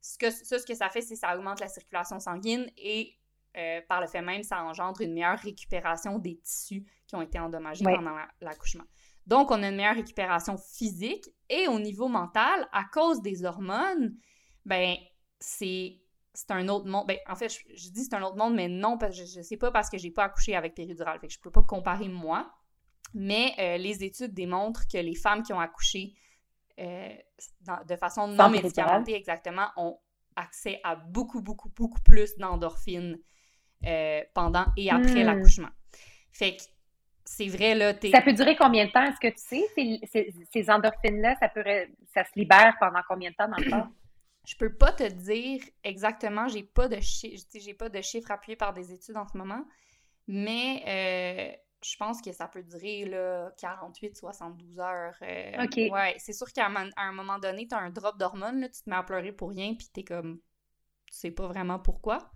ce que, ça, ce que ça fait, c'est que ça augmente la circulation sanguine et euh, par le fait même, ça engendre une meilleure récupération des tissus qui ont été endommagés pendant l'accouchement. Donc, on a une meilleure récupération physique et au niveau mental, à cause des hormones, ben, c'est un autre monde. Ben, en fait, je, dis c'est un autre monde, mais non, parce que je, ne sais pas parce que j'ai pas accouché avec péridurale, fait que je peux pas comparer moi. Mais euh, les études démontrent que les femmes qui ont accouché euh, de façon non médicamentée, exactement, ont accès à beaucoup, beaucoup, beaucoup plus d'endorphines euh, pendant et après hmm. l'accouchement. Fait que c'est vrai, là, Ça peut durer combien de temps? Est-ce que tu sais, ces, endorphines-là, ça, ça se libère pendant combien de temps dans le corps? Je peux pas te dire exactement, j'ai pas de j'ai pas de chiffres appuyés par des études en ce moment, mais je pense que ça peut durer là, 48, 72 heures. Euh, OK. Ouais, c'est sûr qu'à un, moment donné, tu as un drop d'hormones, tu te mets à pleurer pour rien, puis es comme, tu sais pas vraiment pourquoi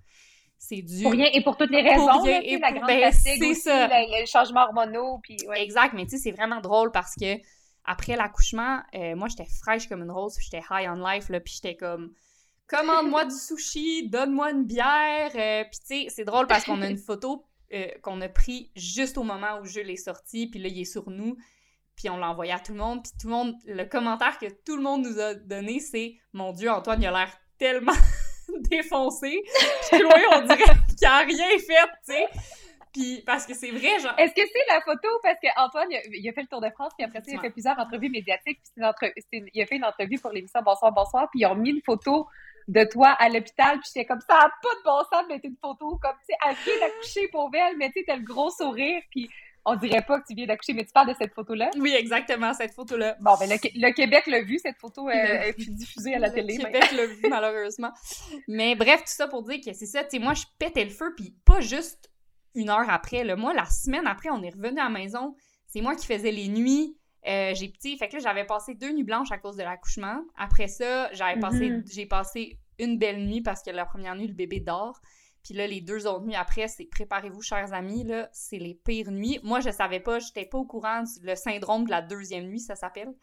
c'est dû. Pour rien et pour toutes les raisons. Pour rien et la grande ben, c'est ça. les changements hormonaux. Puis, Exact, mais tu sais, c'est vraiment drôle parce que après l'accouchement, euh, moi, j'étais fraîche comme une rose, j'étais high on life, là, puis j'étais comme commande-moi du sushi, donne-moi une bière. Euh, puis tu sais, c'est drôle parce qu'on a une photo euh, qu'on a pris juste au moment où je l'ai sorti, puis là, il est sur nous. Puis on l'a envoyé à tout le monde. Puis tout le monde, le commentaire que tout le monde nous a donné, c'est Mon Dieu, Antoine, il a l'air tellement défoncé. Puis loin, on dirait qu'il a rien fait, tu sais. Puis parce que c'est vrai, genre. Est-ce que c'est la photo? Parce que Antoine il a, fait le tour de France puis après ça il a fait plusieurs entrevues médiatiques puis entre... il a fait une entrevue pour l'émission Bonsoir Bonsoir puis ils ont mis une photo de toi à l'hôpital puis j'étais comme ça a pas de bon sens de mettre une photo comme tu sais elle vient d'accoucher pour elle mais tu sais t'as le gros sourire puis on dirait pas que tu viens d'accoucher, mais tu parles de cette photo-là? Oui, exactement, cette photo-là. Bon, ben le, Québec l'a vu, cette photo est diffusée à la télé. Le Québec l'a vu, malheureusement. Mais bref, tout ça pour dire que c'est ça, tu sais, moi, je pétais le feu, puis pas juste une heure après, là. Moi, la semaine après, on est revenu à la maison, c'est moi qui faisais les nuits, euh, j'ai petit, fait que là, j'avais passé deux nuits blanches à cause de l'accouchement. Après ça, j'avais passé, mm-hmm. j'ai passé une belle nuit parce que la première nuit, le bébé dort. Puis là, les deux autres nuits après, c'est préparez-vous, chers amis, là, c'est les pires nuits. Moi, je savais pas, j'étais pas au courant du le syndrome de la deuxième nuit, ça s'appelle.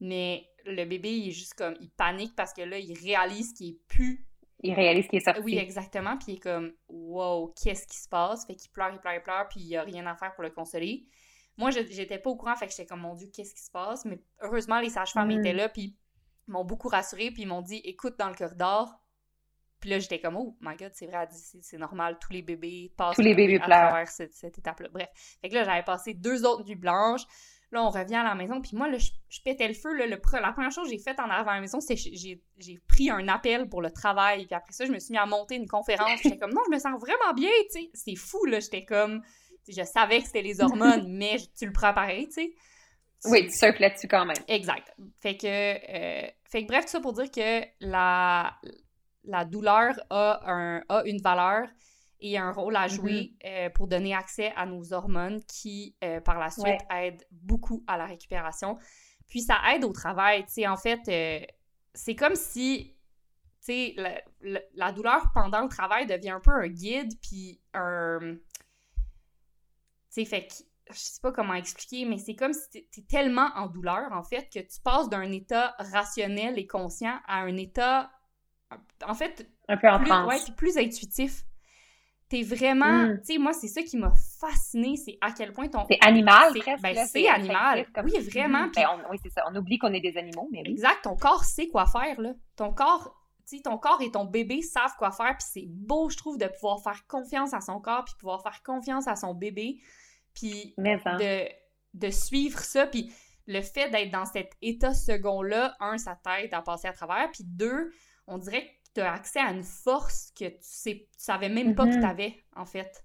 Mais le bébé, il est juste comme, il panique parce que là, il réalise qu'il est plus. Il réalise qu'il est sorti. Oui, exactement. Puis il est comme, wow, qu'est-ce qui se passe? Fait qu'il pleure, il pleure, il pleure, puis il y a rien à faire pour le consoler. Moi, j'étais pas au courant, fait que j'étais comme, mon Dieu, qu'est-ce qui se passe? Mais heureusement, les sages-femmes mm. étaient là, puis m'ont beaucoup rassuré puis ils m'ont dit, écoute dans le corridor. Puis là, j'étais comme, oh my god, c'est vrai, c'est normal, tous les bébés passent tous les bébés à travers cette, cette étape-là. Bref. Fait que là, j'avais passé deux autres nuits blanches. Là, on revient à la maison, puis moi, là, je, pétais le feu. Là, le, la première chose que j'ai faite en arrivant à la maison, c'est que j'ai pris un appel pour le travail. Puis après ça, je me suis mis à monter une conférence. J'étais comme, non, je me sens vraiment bien, tu sais. C'est fou, là. J'étais comme, je savais que c'était les hormones, mais tu le prends pareil, tu sais. Oui, tu surfes là-dessus quand même. Exact. Fait que, euh, fait que bref, tout ça pour dire que la, la douleur a, un, a une valeur et un rôle à jouer mm-hmm. euh, pour donner accès à nos hormones qui, euh, par la suite, aident beaucoup à la récupération. Puis ça aide au travail. Tu sais, en fait, c'est comme si, tu sais, la, la, douleur pendant le travail devient un peu un guide, puis un... Sais, fait que je sais pas comment expliquer, mais c'est comme si tu es tellement en douleur, en fait, que tu passes d'un état rationnel et conscient à un état, en fait, un peu en plus, ouais, plus intuitif. T'es vraiment, mm. tu sais, moi, c'est ça qui m'a fasciné, c'est à quel point ton... C'est animal, presque. Ben, c'est animal. Oui, vraiment. Ben, oui, c'est ça. On oublie qu'on est des animaux, mais oui. Exact. Ton corps sait quoi faire, là. Ton corps, tu sais, ton corps et ton bébé savent quoi faire, puis c'est beau, je trouve, de pouvoir faire confiance à son corps, puis pouvoir faire confiance à son bébé puis de, de suivre ça, puis le fait d'être dans cet état second-là, un, ça t'aide à passer à travers, puis deux, on dirait que tu as accès à une force que tu sais, tu savais même pas que mm-hmm. tu avais, en fait.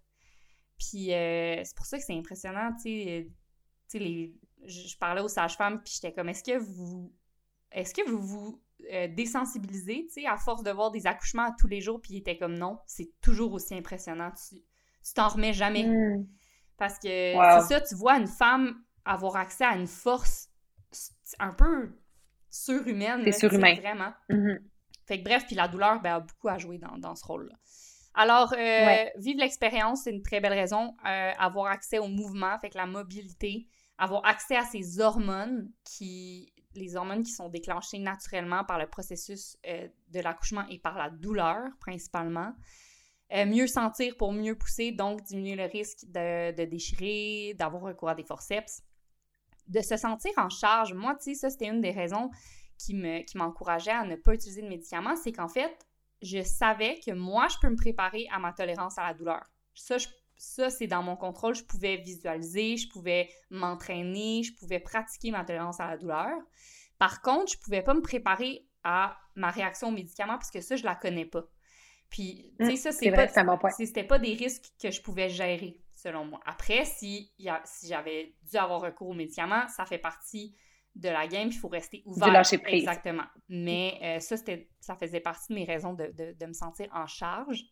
Puis euh, c'est pour ça que c'est impressionnant, tu sais, tu sais, je, parlais aux sages-femmes, puis j'étais comme, est-ce que vous, est-ce que vous vous euh, désensibilisez, tu sais, à force de voir des accouchements tous les jours, puis il était comme, non, c'est toujours aussi impressionnant, tu t'en remets jamais. Mm. Parce que c'est ça, tu vois une femme avoir accès à une force un peu surhumaine. C'est surhumain. Vraiment. Mm-hmm. Fait que bref, puis la douleur ben, a beaucoup à jouer dans, ce rôle-là. Alors, euh, vivre l'expérience, c'est une très belle raison. Euh, avoir accès au mouvement, fait que la mobilité, avoir accès à ces hormones qui les hormones qui sont déclenchées naturellement par le processus euh, de l'accouchement et par la douleur principalement. Euh, mieux sentir pour mieux pousser, donc diminuer le risque de, déchirer, d'avoir recours à des forceps, de se sentir en charge. Moi, tu sais, ça, c'était une des raisons qui m'encourageait à ne pas utiliser de médicaments, c'est qu'en fait, je savais que moi, je peux me préparer à ma tolérance à la douleur. Ça, ça c'est dans mon contrôle. Je pouvais visualiser, je pouvais m'entraîner, je pouvais pratiquer ma tolérance à la douleur. Par contre, je pouvais pas me préparer à ma réaction aux médicaments parce que ça, je la connais pas. Puis, tu sais, ça, c'est pas, c'était pas des risques que je pouvais gérer, selon moi. Après, si, si j'avais dû avoir recours aux médicaments, ça fait partie de la game, il faut rester ouvert. De lâcher prise. Exactement. Mais euh, ça, ça faisait partie de mes raisons de, de, me sentir en charge.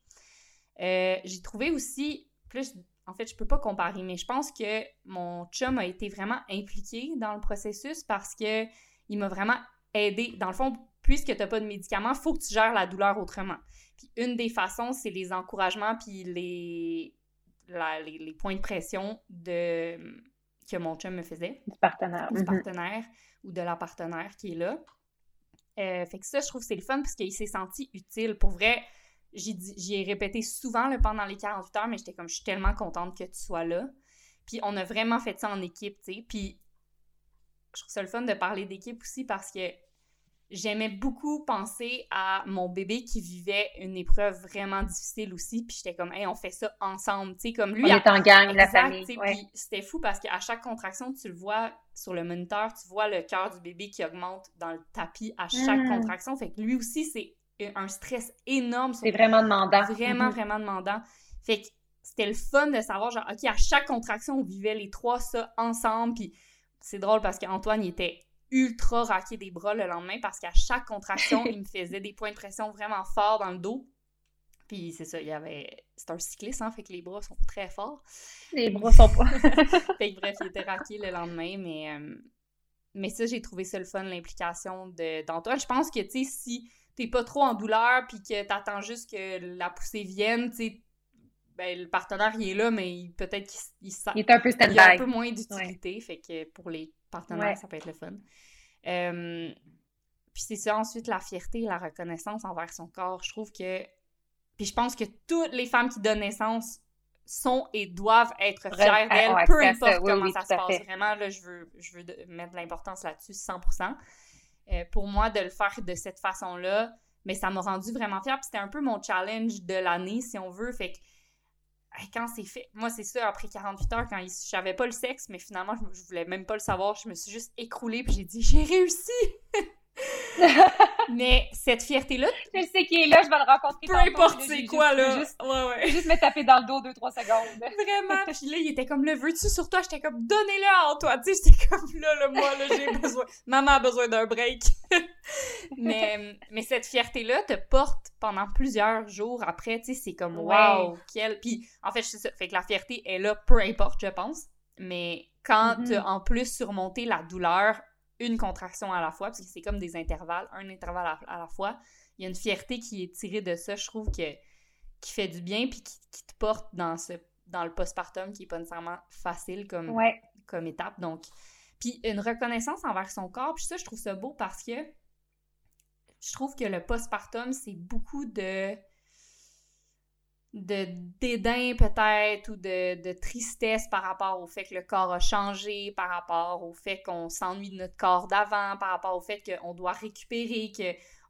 Euh, j'ai trouvé aussi, plus, en fait, je peux pas comparer, mais je pense que mon chum a été vraiment impliqué dans le processus parce que il m'a vraiment aidé. Dans le fond, puisque tu n'as pas de médicaments, il faut que tu gères la douleur autrement. Puis une des façons, c'est les encouragements puis les, les, points de pression de, que mon chum me faisait. Du partenaire. Du mhm. partenaire ou de la partenaire qui est là. Euh, fait que ça, je trouve que c'est le fun parce qu'il s'est senti utile. Pour vrai, j'y ai répété souvent pendant les 48 heures, mais j'étais comme, je suis tellement contente que tu sois là. Puis on a vraiment fait ça en équipe, tu sais. Puis je trouve ça le fun de parler d'équipe aussi parce que j'aimais beaucoup penser à mon bébé qui vivait une épreuve vraiment difficile aussi, puis j'étais comme, hey, on fait ça ensemble, tu sais, comme lui. On est en gang, la famille. Puis c'était fou parce qu'à chaque contraction, tu le vois sur le moniteur, tu vois le cœur du bébé qui augmente dans le tapis à chaque mm. contraction, fait que lui aussi, c'est un stress énorme. C'est vraiment demandant. Vraiment, mm-hmm. vraiment demandant. Fait que c'était le fun de savoir, genre, OK, à chaque contraction, on vivait les trois ça ensemble, puis c'est drôle parce qu'Antoine, il était ultra raqué des bras le lendemain parce qu'à chaque contraction, il me faisait des points de pression vraiment forts dans le dos. Puis c'est ça, il y avait. C'est un cycliste, hein, fait que les bras sont pas très forts. Les bras sont pas. fait que bref, il était raqué le lendemain, mais. Euh, mais ça, j'ai trouvé ça le fun, l'implication d'Antoine. Je pense que, tu sais, si t'es pas trop en douleur, puis que t'attends juste que la poussée vienne, tu sais, ben, le partenaire, il est là, mais peut-être qu'il il, il, est un peu il a un peu moins d'utilité, fait que pour les partenaires, ça peut être le fun. Euh, puis c'est ça, ensuite, la fierté, la reconnaissance envers son corps. Je trouve que... Puis je pense que toutes les femmes qui donnent naissance sont et doivent être fières d'elles, peu importe comment ça se passe. Vraiment, là, je veux, je veux mettre de l'importance là-dessus, 100%. Euh, pour moi, de le faire de cette façon-là, mais ça m'a rendu vraiment fière. Puis c'était un peu mon challenge de l'année, si on veut. Fait que quand c'est fait, moi c'est ça, après 48 heures, quand je savais pas le sexe, mais finalement je, je voulais même pas le savoir, je me suis juste écroulée puis j'ai dit j'ai réussi! mais cette fierté-là. Je sais qui est là, je vais le rencontrer. Peu importe c'est quoi, là. Juste, ouais, ouais. juste me taper dans le dos 2-3 secondes. Vraiment. Puis là, il était comme, le veux-tu sur toi? J'étais comme, donnez-le à Antoine. Tu sais, j'étais comme, là, là, moi, là, j'ai besoin. Maman a besoin d'un break. mais, mais cette fierté-là te porte pendant plusieurs jours après. Tu sais, c'est comme, wow, quel. Puis, en fait, c'est ça. Fait que la fierté est là, peu importe, je pense. Mais quand mm-hmm. en plus surmonté la douleur une contraction à la fois, parce que c'est comme des intervalles, un intervalle à, la fois. Il y a une fierté qui est tirée de ça, je trouve, que, qui fait du bien, puis qui, te porte dans, ce, dans le postpartum, qui est pas nécessairement facile comme, comme étape. Donc, puis une reconnaissance envers son corps, puis ça, je trouve ça beau parce que je trouve que le postpartum, c'est beaucoup de de dédain peut-être ou de, tristesse par rapport au fait que le corps a changé, par rapport au fait qu'on s'ennuie de notre corps d'avant, par rapport au fait qu'on doit récupérer,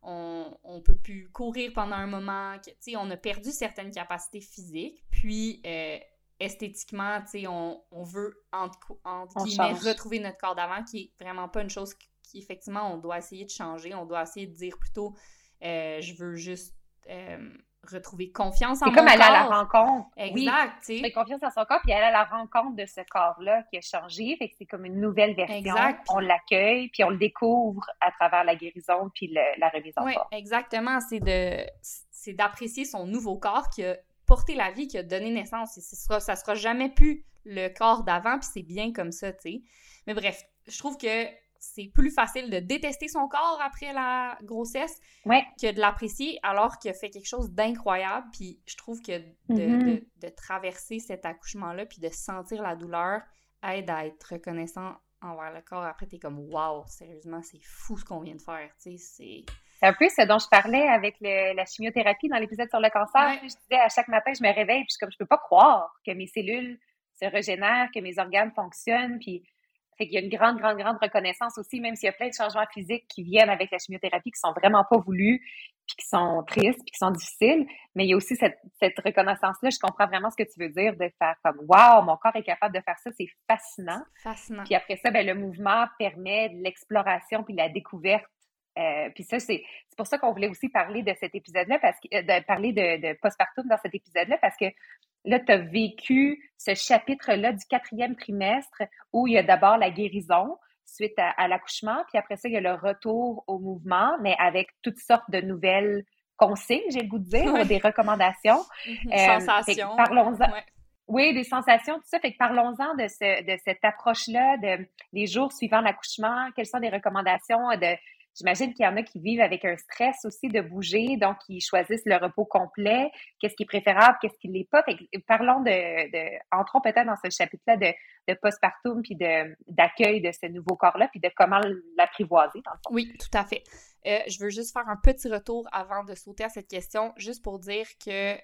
qu'on on peut plus courir pendant un moment, que, on a perdu certaines capacités physiques, puis euh, esthétiquement, on, on veut, entre, guillemets, retrouver notre corps d'avant, qui est vraiment pas une chose qui, effectivement, on doit essayer de changer, on doit essayer de dire plutôt, euh, je veux juste... Euh, retrouver confiance en mon corps. C'est comme aller à la rencontre. Exact, tu sais. confiance en son corps, puis aller à la rencontre de ce corps-là qui a changé. Fait que c'est comme une nouvelle version. Exact. On l'accueille, puis on le découvre à travers la guérison puis la remise en oui, forme. exactement. C'est de c'est d'apprécier son nouveau corps qui a porté la vie, qui a donné naissance. Et ce sera, ça sera jamais plus le corps d'avant, puis c'est bien comme ça, tu sais. Mais bref, je trouve que c'est plus facile de détester son corps après la grossesse que de l'apprécier alors qu'il a fait quelque chose d'incroyable. Puis je trouve que mm-hmm. de, traverser cet accouchement-là puis de sentir la douleur aide à être reconnaissant envers le corps. Après, t'es comme « wow, sérieusement, c'est fou ce qu'on vient de faire. » c'est... C'est un peu ce dont je parlais avec la chimiothérapie dans l'épisode sur le cancer. Je disais à chaque matin, je me réveille, puis je, comme, je peux pas croire que mes cellules se régénèrent, que mes organes fonctionnent, puis fait qu'il y a une grande, grande, grande reconnaissance aussi, même s'il y a plein de changements physiques qui viennent avec la chimiothérapie qui sont vraiment pas voulus, puis qui sont tristes, puis qui sont difficiles. Mais il y a aussi cette, cette reconnaissance-là. Je comprends vraiment ce que tu veux dire de faire comme Wow, mon corps est capable de faire ça, c'est fascinant. Fascinant. Puis après ça, ben, le mouvement permet l'exploration puis la découverte euh, puis ça, c'est pour ça qu'on voulait aussi parler de cet épisode-là, parce que euh, de parler de, de postpartum dans cet épisode-là, parce que là, tu as vécu ce chapitre-là du quatrième trimestre où il y a d'abord la guérison suite à, l'accouchement, puis après ça, il y a le retour au mouvement, mais avec toutes sortes de nouvelles consignes, j'ai le goût de dire, ou des recommandations. Mhm. Euh, sensations. Parlons-en. Oui, des sensations, tout ça. Fait que parlons-en de, ce, de cette approche-là, de les jours suivant l'accouchement. Quelles sont les recommandations de J'imagine qu'il y en a qui vivent avec un stress aussi de bouger, donc ils choisissent le repos complet. Qu'est-ce qui est préférable, qu'est-ce qui ne l'est pas? parlons de, entrons peut-être dans ce chapitre-là de, de postpartum puis d'accueil de, ce nouveau corps-là, puis de comment l'apprivoiser dans le fond. Oui, tout à fait. Euh, je veux juste faire un petit retour avant de sauter à cette question, juste pour dire que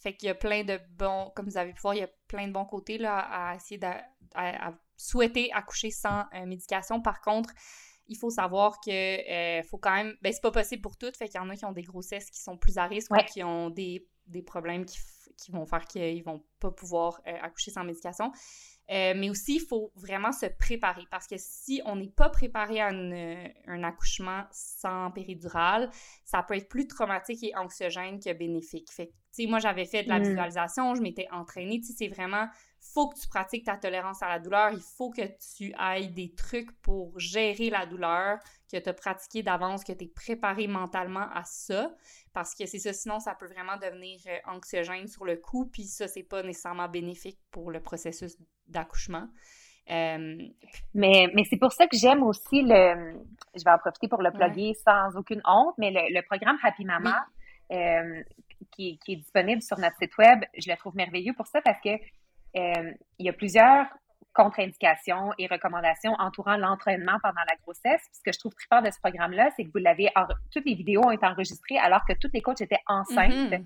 fait qu'il y a plein de bons, comme vous avez pu voir, il y a plein de bons côtés là, à essayer de à, souhaiter accoucher sans euh, médication. Par contre, il faut savoir que euh, faut quand même. Ben, c'est pas possible pour toutes. Fait qu'il y en a qui ont des grossesses qui sont plus à risque ou qui ont des, problèmes qui, qui, vont faire qu'ils vont pas pouvoir euh, accoucher sans médication. Euh, mais aussi, il faut vraiment se préparer parce que si on n'est pas préparé à un accouchement sans péridurale, ça peut être plus traumatique et anxiogène que bénéfique. Fait moi, j'avais fait de la mm. visualisation, je m'étais entraînée. C'est vraiment faut que tu pratiques ta tolérance à la douleur, il faut que tu ailles des trucs pour gérer la douleur, que tu as pratiqué d'avance, que tu es préparé mentalement à ça, parce que c'est ça, sinon ça peut vraiment devenir euh, anxiogène sur le coup, puis ça, c'est pas nécessairement bénéfique pour le processus d'accouchement. mais mais c'est pour ça que j'aime aussi le. Je vais en profiter pour le plugger sans aucune honte, mais le, programme Happy Mama, qui, qui, est disponible sur notre site web, je le trouve merveilleux pour ça parce que il y a plusieurs contre-indications et recommandations entourant l'entraînement pendant la grossesse. ce que je trouve fort de ce programme-là, c'est que vous l'avez, toutes les vidéos ont été enregistrées alors que toutes les coachs étaient enceintes. Mm-hmm.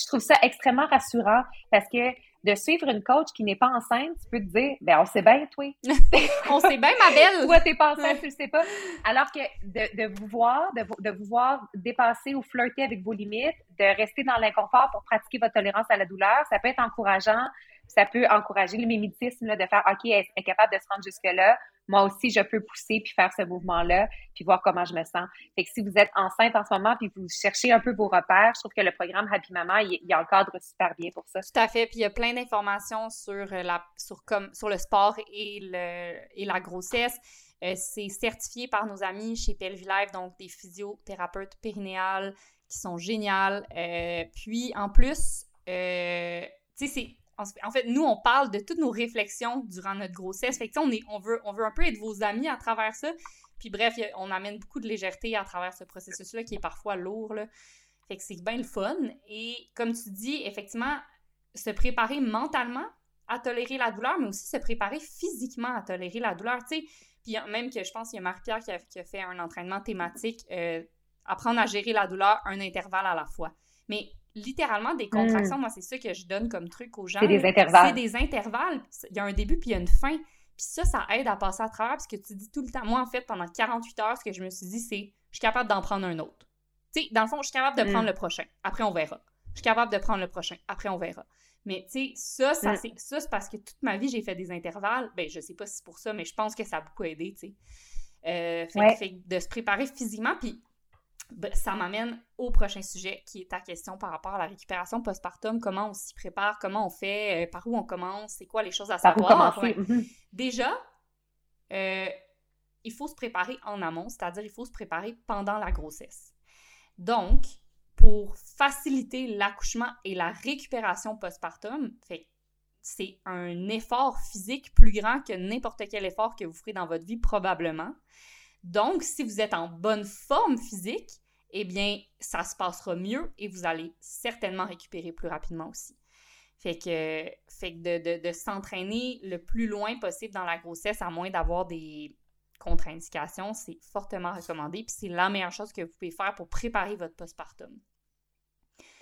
Je trouve ça extrêmement rassurant parce que de suivre une coach qui n'est pas enceinte, tu peux te dire, ben on sait bien, toi. on sait bien, ma belle. toi, t'es pas enceinte, tu le sais pas. Alors que de, de vous voir, de, de, vous voir dépasser ou flirter avec vos limites, de rester dans l'inconfort pour pratiquer votre tolérance à la douleur, ça peut être encourageant ça peut encourager le mimétisme de faire OK, elle est capable de se rendre jusque-là. Moi aussi, je peux pousser puis faire ce mouvement-là, puis voir comment je me sens. Fait que si vous êtes enceinte en ce moment puis vous cherchez un peu vos repères, je trouve que le programme Happy Maman, il, il encadre super bien pour ça. Tout à fait. Puis il y a plein d'informations sur euh, la sur comme sur le sport et le et la grossesse. Euh, c'est certifié par nos amis chez Pelvi Life, donc des physiothérapeutes périnéales qui sont géniales. Euh, puis en plus, tu sais, c'est en fait, nous, on parle de toutes nos réflexions durant notre grossesse. Fait que, on, on, veut, on veut un peu être vos amis à travers ça. Puis bref, on amène beaucoup de légèreté à travers ce processus-là qui est parfois lourd. Fait que c'est bien le fun. Et comme tu dis, effectivement, se préparer mentalement à tolérer la douleur, mais aussi se préparer physiquement à tolérer la douleur. Puis même que je pense qu'il y a Marie-Pierre qui, a, fait un entraînement thématique, euh, apprendre à gérer la douleur un intervalle à la fois. Mais littéralement des contractions. Hmm. Moi, c'est ça que je donne comme truc aux gens. C'est des intervalles. C'est des intervalles. Il y a un début puis il y a une fin. Puis ça, ça aide à passer à travers parce que tu dis tout le temps. Moi, en fait, pendant 48 heures, ce que je me suis dit, c'est je suis capable d'en prendre un autre. Tu sais, dans le fond, je suis capable de prendre hmm. le prochain. Après, on verra. Je suis capable de prendre le prochain. Après, on verra. Mais tu sais, ça, ça, hmm. c'est, ça, c'est parce que toute ma vie, j'ai fait des intervalles. Ben, je sais pas si c'est pour ça, mais je pense que ça a beaucoup aidé, tu sais. Euh, fait, de se préparer physiquement. Puis ça m'amène au prochain sujet qui est ta question par rapport à la récupération postpartum. Comment on s'y prépare, comment on fait, euh, par où on commence, c'est quoi les choses à savoir? Mhm. Déjà, euh, il faut se préparer en amont, c'est-à-dire il faut se préparer pendant la grossesse. Donc, pour faciliter l'accouchement et la récupération postpartum, c'est un effort physique plus grand que n'importe quel effort que vous ferez dans votre vie probablement. Donc, si vous êtes en bonne forme physique, eh bien, ça se passera mieux et vous allez certainement récupérer plus rapidement aussi. Fait que, fait que de, s'entraîner le plus loin possible dans la grossesse, à moins d'avoir des contre-indications, c'est fortement recommandé. Puis c'est la meilleure chose que vous pouvez faire pour préparer votre postpartum.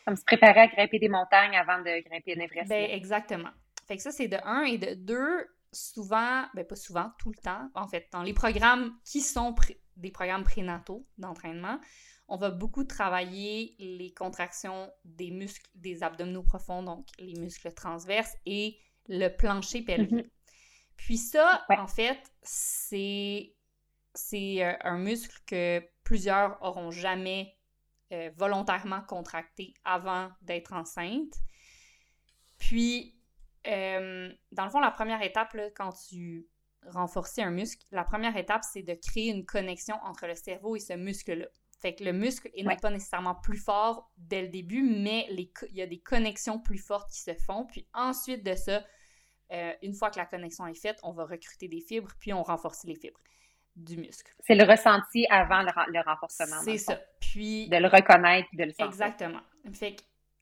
Comme se préparer à grimper des montagnes avant de grimper un Everest. Ben, exactement. Fait que ça, c'est de un. Et de deux, souvent, ben pas souvent, tout le temps, en fait, dans les programmes qui sont des programmes prénataux d'entraînement, on va beaucoup travailler les contractions des muscles des abdominaux profonds, donc les muscles transverses et le plancher pelvien. Mhm. Puis ça, en fait, c'est euh, un muscle que plusieurs auront jamais euh, volontairement contracté avant d'être enceinte. Puis, euh, dans le fond, la première étape, quand tu renforces un muscle, la première étape, c'est de créer une connexion entre le cerveau et ce muscle-là. Fait que le muscle n'est pas nécessairement plus fort dès le début, mais il y a des connexions plus fortes qui se font. Puis ensuite de ça, euh, une fois que la connexion est faite, on va recruter des fibres, puis on renforce les fibres du muscle. C'est le ressenti avant le, renforcement. C'est ça. Puis... De le reconnaître, de le sentir. Exactement. Fait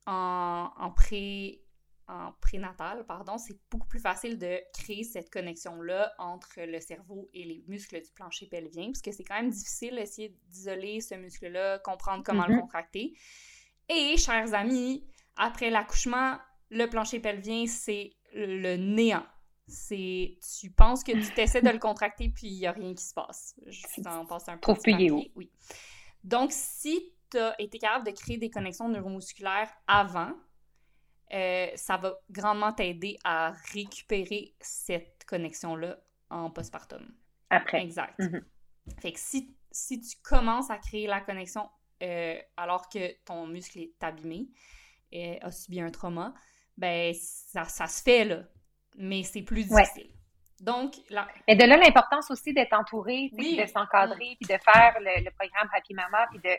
qu'en en pré en prénatal, pardon, c'est beaucoup plus facile de créer cette connexion-là entre le cerveau et les muscles du plancher pelvien, parce que c'est quand même difficile d'essayer d'isoler ce muscle-là, comprendre comment le mm-hmm. contracter. Et, chers amis, après l'accouchement, le plancher pelvien, c'est le néant. C'est, tu penses que tu t'essaies de le contracter, puis il n'y a rien qui se passe. Je t'en passe un peu. Oui. Donc, si tu as été capable de créer des connexions neuromusculaires avant, euh, ça va grandement t'aider à récupérer cette connexion-là en postpartum. Après. Exact. Mm-hmm. Fait que si, si, tu commences à créer la connexion euh, alors que ton muscle est abîmé et a subi un trauma, ben ça, ça se fait là, mais c'est plus difficile. Donc, là... Et de là, l'importance aussi d'être entouré, de s'encadrer, puis de faire le, le, programme Happy Mama, puis de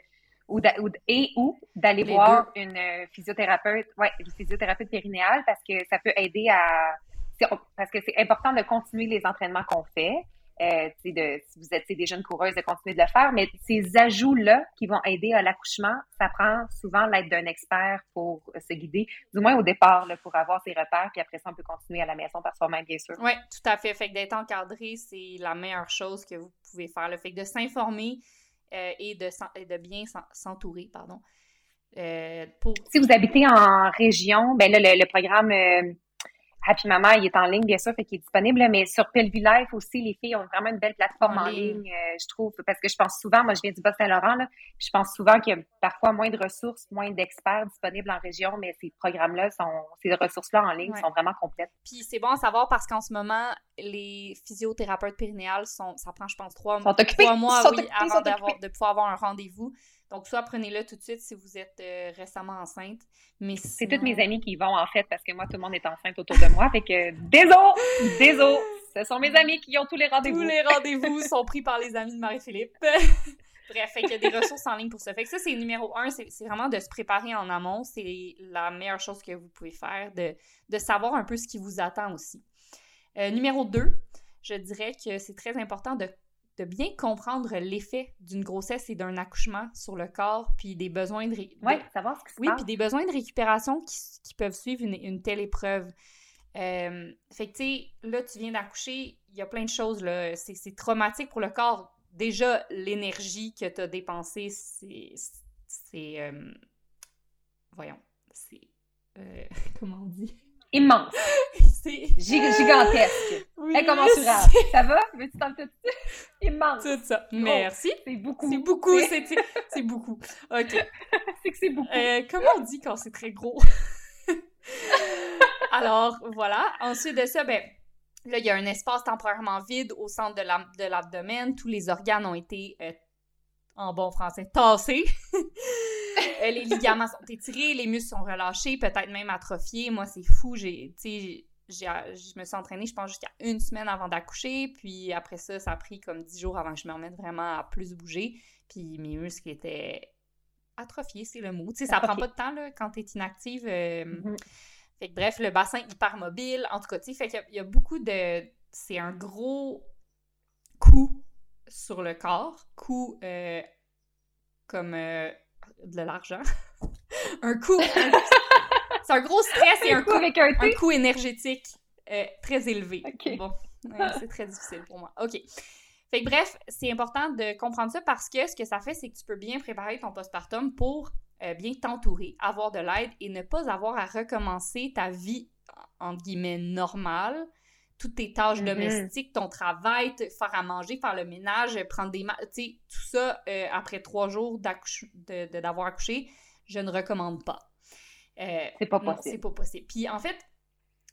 ou, et ou d'aller voir une euh, physiothérapeute, ouais, une physiothérapeute périnéale parce que ça peut aider à parce que c'est important de continuer les entraînements qu'on fait. Euh, de, si vous êtes des jeunes coureuses, de continuer de le faire. Mais ces ajouts-là qui vont aider à l'accouchement, ça prend souvent l'aide d'un expert pour se guider, du moins au départ, là, pour avoir ses repères, puis après ça, on peut continuer à la maison par soi-même, bien sûr. Oui, tout à fait. Fait que d'être encadré, c'est la meilleure chose que vous pouvez faire. Le fait que de s'informer euh, et, de, bien s'entourer, pardon. Euh. Si vous habitez en région, ben là, le, programme euh, Happy Mama, il est en ligne, bien sûr, fait qu'il est disponible, mais sur Pelvi Life aussi, les filles ont vraiment une belle plateforme en, ligne, euh, je trouve, parce que je pense souvent, moi je viens du Bas-Saint-Laurent, là, je pense souvent qu'il y a parfois moins de ressources, moins d'experts disponibles en région, mais ces programmes-là, sont, ces ressources-là en ligne sont vraiment complètes. Puis c'est bon à savoir parce qu'en ce moment, les physiothérapeutes périnéales sont, ça prend, je pense, trois, mois, oui, avant de pouvoir avoir un rendez-vous. Donc, soit prenez-le tout de suite si vous êtes euh, récemment enceinte. Mais C'est toutes mes amies qui y vont, en fait, parce que moi, tout le monde est enceinte autour de moi. Fait que, désolé, désolé. Ce sont mes amis qui ont tous les rendez-vous. Tous les rendez-vous sont pris par les amis de Marie-Philippe. Bref, il y a des ressources en ligne pour ça. Fait que ça, c'est numéro un, c'est vraiment de se préparer en amont. C'est la meilleure chose que vous pouvez faire, de, de savoir un peu ce qui vous attend aussi. Euh, numéro deux, je dirais que c'est très important de de bien comprendre l'effet d'une grossesse et d'un accouchement sur le corps, puis des besoins de... Oui, savoir ce qui se Oui, puis des besoins de récupération qui, peuvent suivre une, telle épreuve. Euh, fait que, tu sais, là, tu viens d'accoucher, il y a plein de choses, là. C'est traumatique pour le corps. Déjà, l'énergie que tu as dépensée, c'est... C'est... Euh, voyons, c'est... Euh, comment on dit? Immense. c'est gigantesque. Oui, Incommensurable. Ça va? Veux-tu t'en tout Immense. Tout ça. Merci. C'est beaucoup. C'est beaucoup. C'est beaucoup. OK. c'est que c'est beaucoup. Euh, comment on dit quand c'est très gros? Alors, voilà. Ensuite de ça, ben, là, il y a un espace temporairement vide au centre de l'abdomen. Tous les organes ont été, euh, en bon français, tassés. Euh, les ligaments sont étirés, les muscles sont relâchés, peut-être même atrophiés. Moi, c'est fou. J'ai, je me suis entraînée, je pense, jusqu'à une semaine avant d'accoucher. Puis après ça, ça a pris comme dix jours avant que je me remette vraiment à plus bouger. Puis mes muscles étaient atrophiés, c'est le mot. Tu sais, ça prend pas de temps là, quand tu es inactive. Euh, mm-hmm. Fait que bref, le bassin hyper mobile. En tout cas, tu sais, fait qu'il y, a beaucoup de. C'est un gros coup sur le corps, coup euh, comme de l'argent. un coup. c'est un gros stress et un, coût énergétique euh, très élevé. Bon, c'est très difficile pour moi. OK. Fait que bref, c'est important de comprendre ça parce que ce que ça fait, c'est que tu peux bien préparer ton postpartum pour euh, bien t'entourer, avoir de l'aide et ne pas avoir à recommencer ta vie, entre guillemets, normale toutes tes tâches mm-hmm. domestiques, ton travail, te faire à manger, faire le ménage, prendre des... Tu sais, tout ça, euh, après trois jours d'avoir accouché, je ne recommande pas. Euh, c'est pas possible. C'est pas possible. Puis en fait,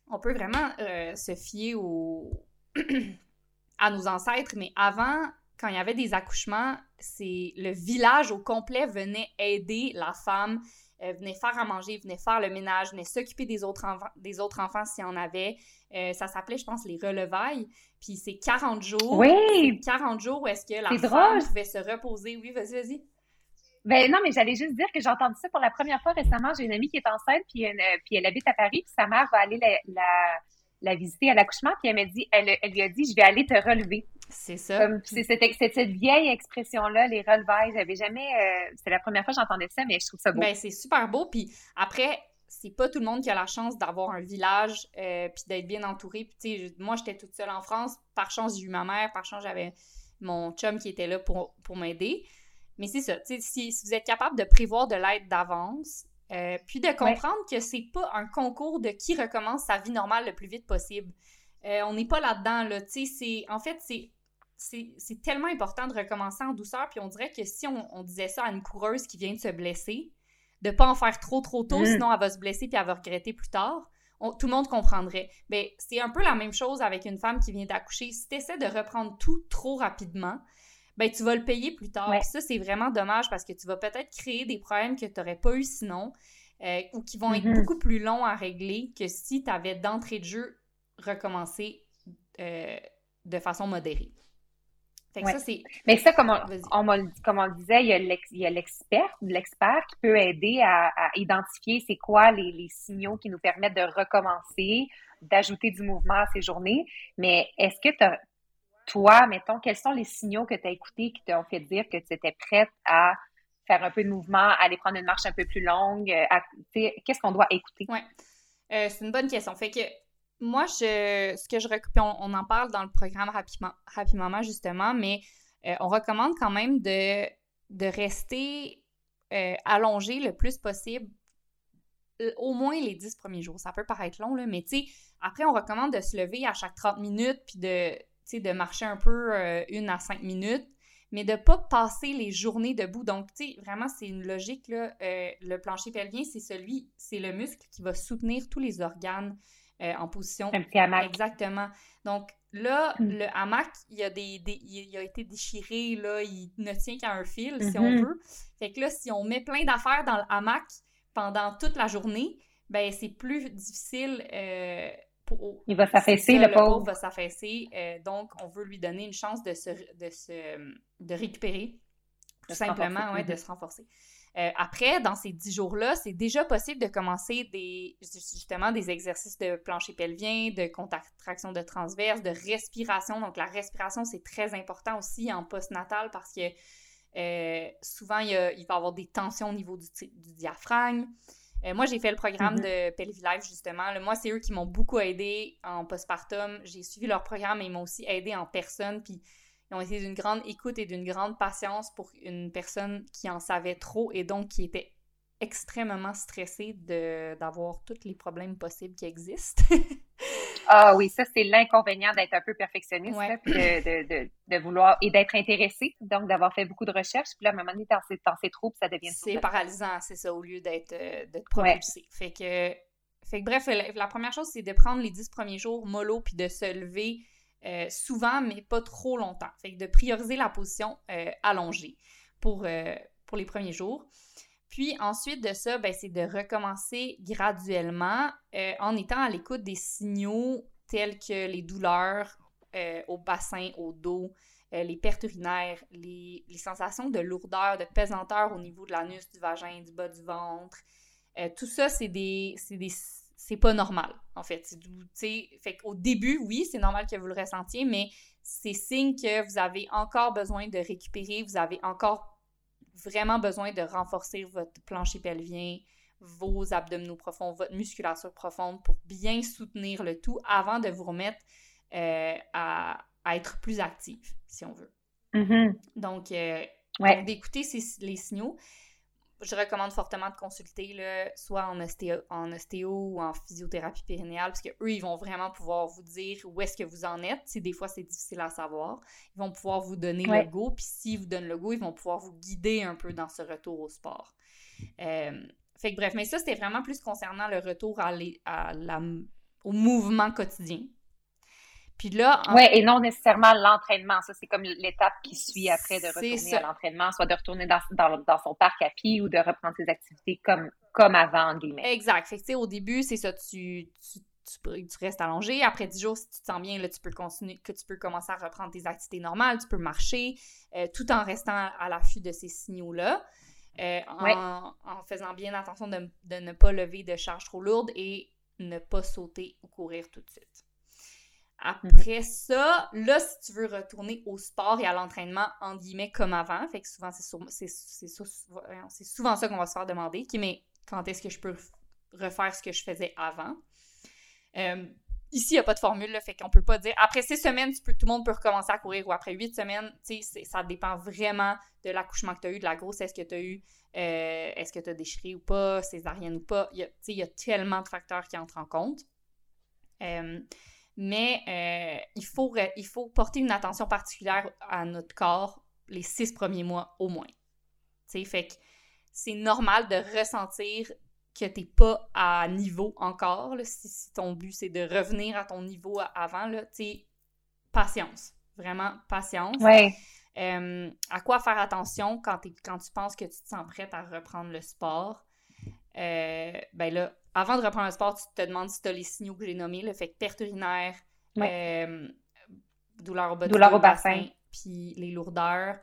on peut vraiment euh, se fier au... à nos ancêtres, mais avant, quand il y avait des accouchements, c'est le village au complet venait aider la femme euh, venait faire à manger, venait faire le ménage, venait s'occuper des autres, enfants, des autres enfants s'il y en avait. Euh, ça s'appelait, je pense, les relevailles. Puis c'est 40 jours. Oui! 40 jours où est-ce que la femme pouvait se reposer. Oui, vas-y, vas-y. Ben non, mais j'allais juste dire que j'ai entendu ça pour la première fois récemment. J'ai une amie qui est enceinte, puis, puis elle habite à Paris, puis sa mère va aller la, la, visiter à l'accouchement, puis elle m'a dit, elle, elle lui a dit, je vais aller te relever. C'est ça. c'est cette, vieille expression-là, les relevailles. J'avais jamais. Euh, c'est la première fois que j'entendais ça, mais je trouve ça beau. Ben, c'est super beau. Puis après, c'est pas tout le monde qui a la chance d'avoir un village euh, puis d'être bien entouré. Puis, moi, j'étais toute seule en France. Par chance, j'ai eu ma mère. Par chance, j'avais mon chum qui était là pour, pour m'aider. Mais c'est ça. Si, si vous êtes capable de prévoir de l'aide d'avance, euh, puis de comprendre que c'est pas un concours de qui recommence sa vie normale le plus vite possible. on n'est pas là-dedans, là. En fait, c'est c'est tellement important de recommencer en douceur. Puis on dirait que si on, disait ça à une coureuse qui vient de se blesser, de pas en faire trop trop tôt, mm. sinon elle va se blesser puis elle va regretter plus tard. tout le monde comprendrait. Mais c'est un peu la même chose avec une femme qui vient d'accoucher. Si tu essaies de reprendre tout trop rapidement, ben tu vas le payer plus tard. ça, c'est vraiment dommage parce que tu vas peut-être créer des problèmes que tu n'aurais pas eu sinon euh, ou qui vont être mm-hmm. beaucoup plus longs à régler que si tu avais d'entrée de jeu recommencé euh, de façon modérée. Mais ça, comme on, comme on le disait, il y a l'expert, l'expert qui peut aider à, identifier c'est quoi les, les, signaux qui nous permettent de recommencer, d'ajouter du mouvement à ces journées. Mais est-ce que toi, mettons, quels sont les signaux que tu as écoutés qui t'ont fait dire que tu étais prête à faire un peu de mouvement, aller prendre une marche un peu plus longue? Euh, qu'est-ce qu'on doit écouter? Oui, euh, c'est une bonne question. Fait que moi, je, ce que je recommande, on, en parle dans le programme rapidement, rapidement justement, mais euh, on recommande quand même de, de rester allongé le plus possible au moins les 10 premiers jours. Ça peut paraître long, là, mais tu sais, après, on recommande de se lever à chaque 30 minutes puis de, de marcher un peu une à cinq minutes mais de ne pas passer les journées debout. Donc, tu sais, vraiment, c'est une logique, là. Euh, le plancher pelvien, c'est celui, c'est le muscle qui va soutenir tous les organes euh, en position. Un petit hamac. Exactement. Donc, là, mm. le hamac, il a, des, il a été déchiré, là, il ne tient qu'à un fil, si on mm-hmm. veut. Fait que là, si on met plein d'affaires dans le hamac pendant toute la journée, ben c'est plus difficile euh, il va s'affaisser, le, pauvre. va s'affaisser. Euh, donc, on veut lui donner une chance de se, de se de récupérer, tout simplement, ouais, de mm-hmm. se renforcer. Euh, après, dans ces dix jours-là, c'est déjà possible de commencer des, justement des exercices de plancher pelvien, de contraction de transverse, de respiration. Donc, la respiration, c'est très important aussi en postnatal parce que euh, souvent, il, va y avoir des tensions au niveau du, du diaphragme. Euh, moi, j'ai fait le programme mm-hmm. de Pelvi Life, justement. moi, c'est eux qui m'ont beaucoup aidé en postpartum. J'ai suivi leur programme et ils m'ont aussi aidé en personne. Puis, ils ont été d'une grande écoute et d'une grande patience pour une personne qui en savait trop et donc qui était extrêmement stressée d'avoir tous les problèmes possibles qui existent. Ah oui, ça, c'est l'inconvénient d'être un peu perfectionniste, de, vouloir et d'être intéressé, donc d'avoir fait beaucoup de recherches. Puis là, à un moment donné, dans ces, dans ça devient C'est paralysant, c'est ça, au lieu d'être euh, propulsé. Fait que, fait que bref, la, première chose, c'est de prendre les dix premiers jours mollo puis de se lever euh, souvent, mais pas trop longtemps. Fait que de prioriser la position euh, allongée pour, pour les premiers jours. Puis ensuite de ça, ben, c'est de recommencer graduellement euh, en étant à l'écoute des signaux tels que les douleurs euh, au bassin, au dos, euh, les pertes urinaires, les, sensations de lourdeur, de pesanteur au niveau de l'anus, du vagin, du bas du ventre. tout ça, c'est des, c'est pas normal, en fait. Qu'au début, oui, c'est normal que vous le ressentiez, mais c'est signe que vous avez encore besoin de récupérer, vous avez encore vraiment besoin de renforcer votre plancher pelvien, vos abdominaux profonds, votre musculature profonde pour bien soutenir le tout avant de vous remettre euh, à, être plus actif, si on veut. Mm-hmm. Donc, euh, d'écouter les signaux je recommande fortement de consulter, là, soit en ostéo, en ostéo ou en physiothérapie périnéale, parce qu'eux, ils vont vraiment pouvoir vous dire où est-ce que vous en êtes. Si des fois, c'est difficile à savoir. Ils vont pouvoir vous donner le go, puis s'ils vous donnent le go, ils vont pouvoir vous guider un peu dans ce retour au sport. Euh, fait que bref, mais ça, c'était vraiment plus concernant le retour à, à la, au mouvement quotidien. Puis là. Oui, et non nécessairement l'entraînement. Ça, c'est comme l'étape qui suit après de retourner à l'entraînement, soit de retourner dans, dans, son parc à pied ou de reprendre ses activités comme, comme avant, en guillemets. Exact. Fait que, au début, c'est ça, tu, tu, tu, restes allongé. Après 10 jours, si tu te sens bien, là, tu peux continuer, que tu peux commencer à reprendre tes activités normales, tu peux marcher, euh, tout en restant à l'affût de ces signaux-là. Euh, en, en, faisant bien attention de, de ne pas lever de charges trop lourdes et ne pas sauter ou courir tout de suite. Après ça, là, si tu veux retourner au sport et à l'entraînement, en guillemets, comme avant, fait que souvent, c'est souvent ça qu'on va se faire demander, qui mais quand est-ce que je peux refaire ce que je faisais avant? Euh, ici, il n'y a pas de formule, là, fait qu'on peut pas dire après six semaines, tout le monde peut recommencer à courir ou après huit semaines, tu sais, ça dépend vraiment de l'accouchement que tu as eu, de la grossesse que tu as eu, euh, est-ce que tu as déchiré ou pas, césarienne ou pas. Il y a tellement de facteurs qui entrent en compte. Euh, mais euh, il, faut, il faut porter une attention particulière à notre corps les six premiers mois au moins. fait que c'est normal de ressentir que tu n'es pas à niveau encore, si, ton but c'est de revenir à ton niveau avant, là, patience, vraiment patience. Ouais. Euh, à quoi faire attention quand, quand tu penses que tu te sens prête à reprendre le sport? Euh, ben là, avant de reprendre le sport, tu te demandes si tu as les signaux que j'ai nommés, le fait que perte urinaire, euh, douleur au, douleur au bassin, puis les lourdeurs.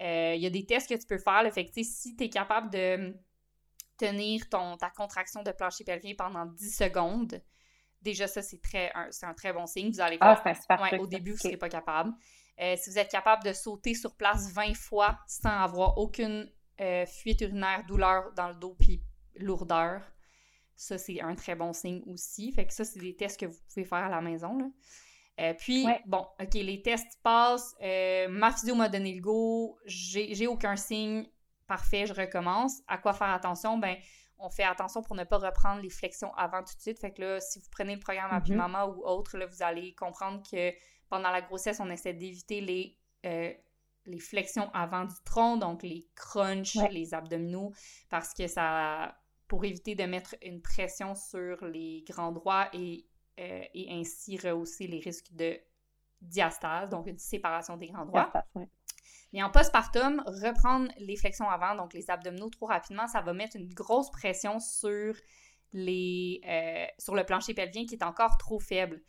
Euh, il y a des tests que tu peux faire. Fait que, si tu es capable de tenir ton, ta contraction de plancher pelvien pendant 10 secondes, déjà ça, c'est très c'est un très bon signe. Vous allez ah, voir. Ah, ouais, au début, vous ne serez pas capable. Euh, si vous êtes capable de sauter sur place 20 fois sans avoir aucune euh, fuite urinaire, douleur dans le dos puis lourdeur, ça, c'est un très bon signe aussi. Fait que ça, c'est des tests que vous pouvez faire à la maison. Là. Euh, puis, bon, OK, les tests passent. Euh, ma physio m'a donné le go. J'ai aucun signe. Parfait, je recommence. À quoi faire attention? Ben, on fait attention pour ne pas reprendre les flexions avant tout de suite. Fait que là, si vous prenez le programme Happy mm ou autre, là, vous allez comprendre que pendant la grossesse, on essaie d'éviter les, euh, les flexions avant du tronc, donc les crunchs, les abdominaux, parce que ça pour éviter de mettre une pression sur les grands droits et, euh, et ainsi rehausser les risques de diastase, donc une séparation des grands droits. Mais en postpartum, reprendre les flexions avant, donc les abdominaux trop rapidement, ça va mettre une grosse pression sur, les, euh, sur le plancher pelvien qui est encore trop faible.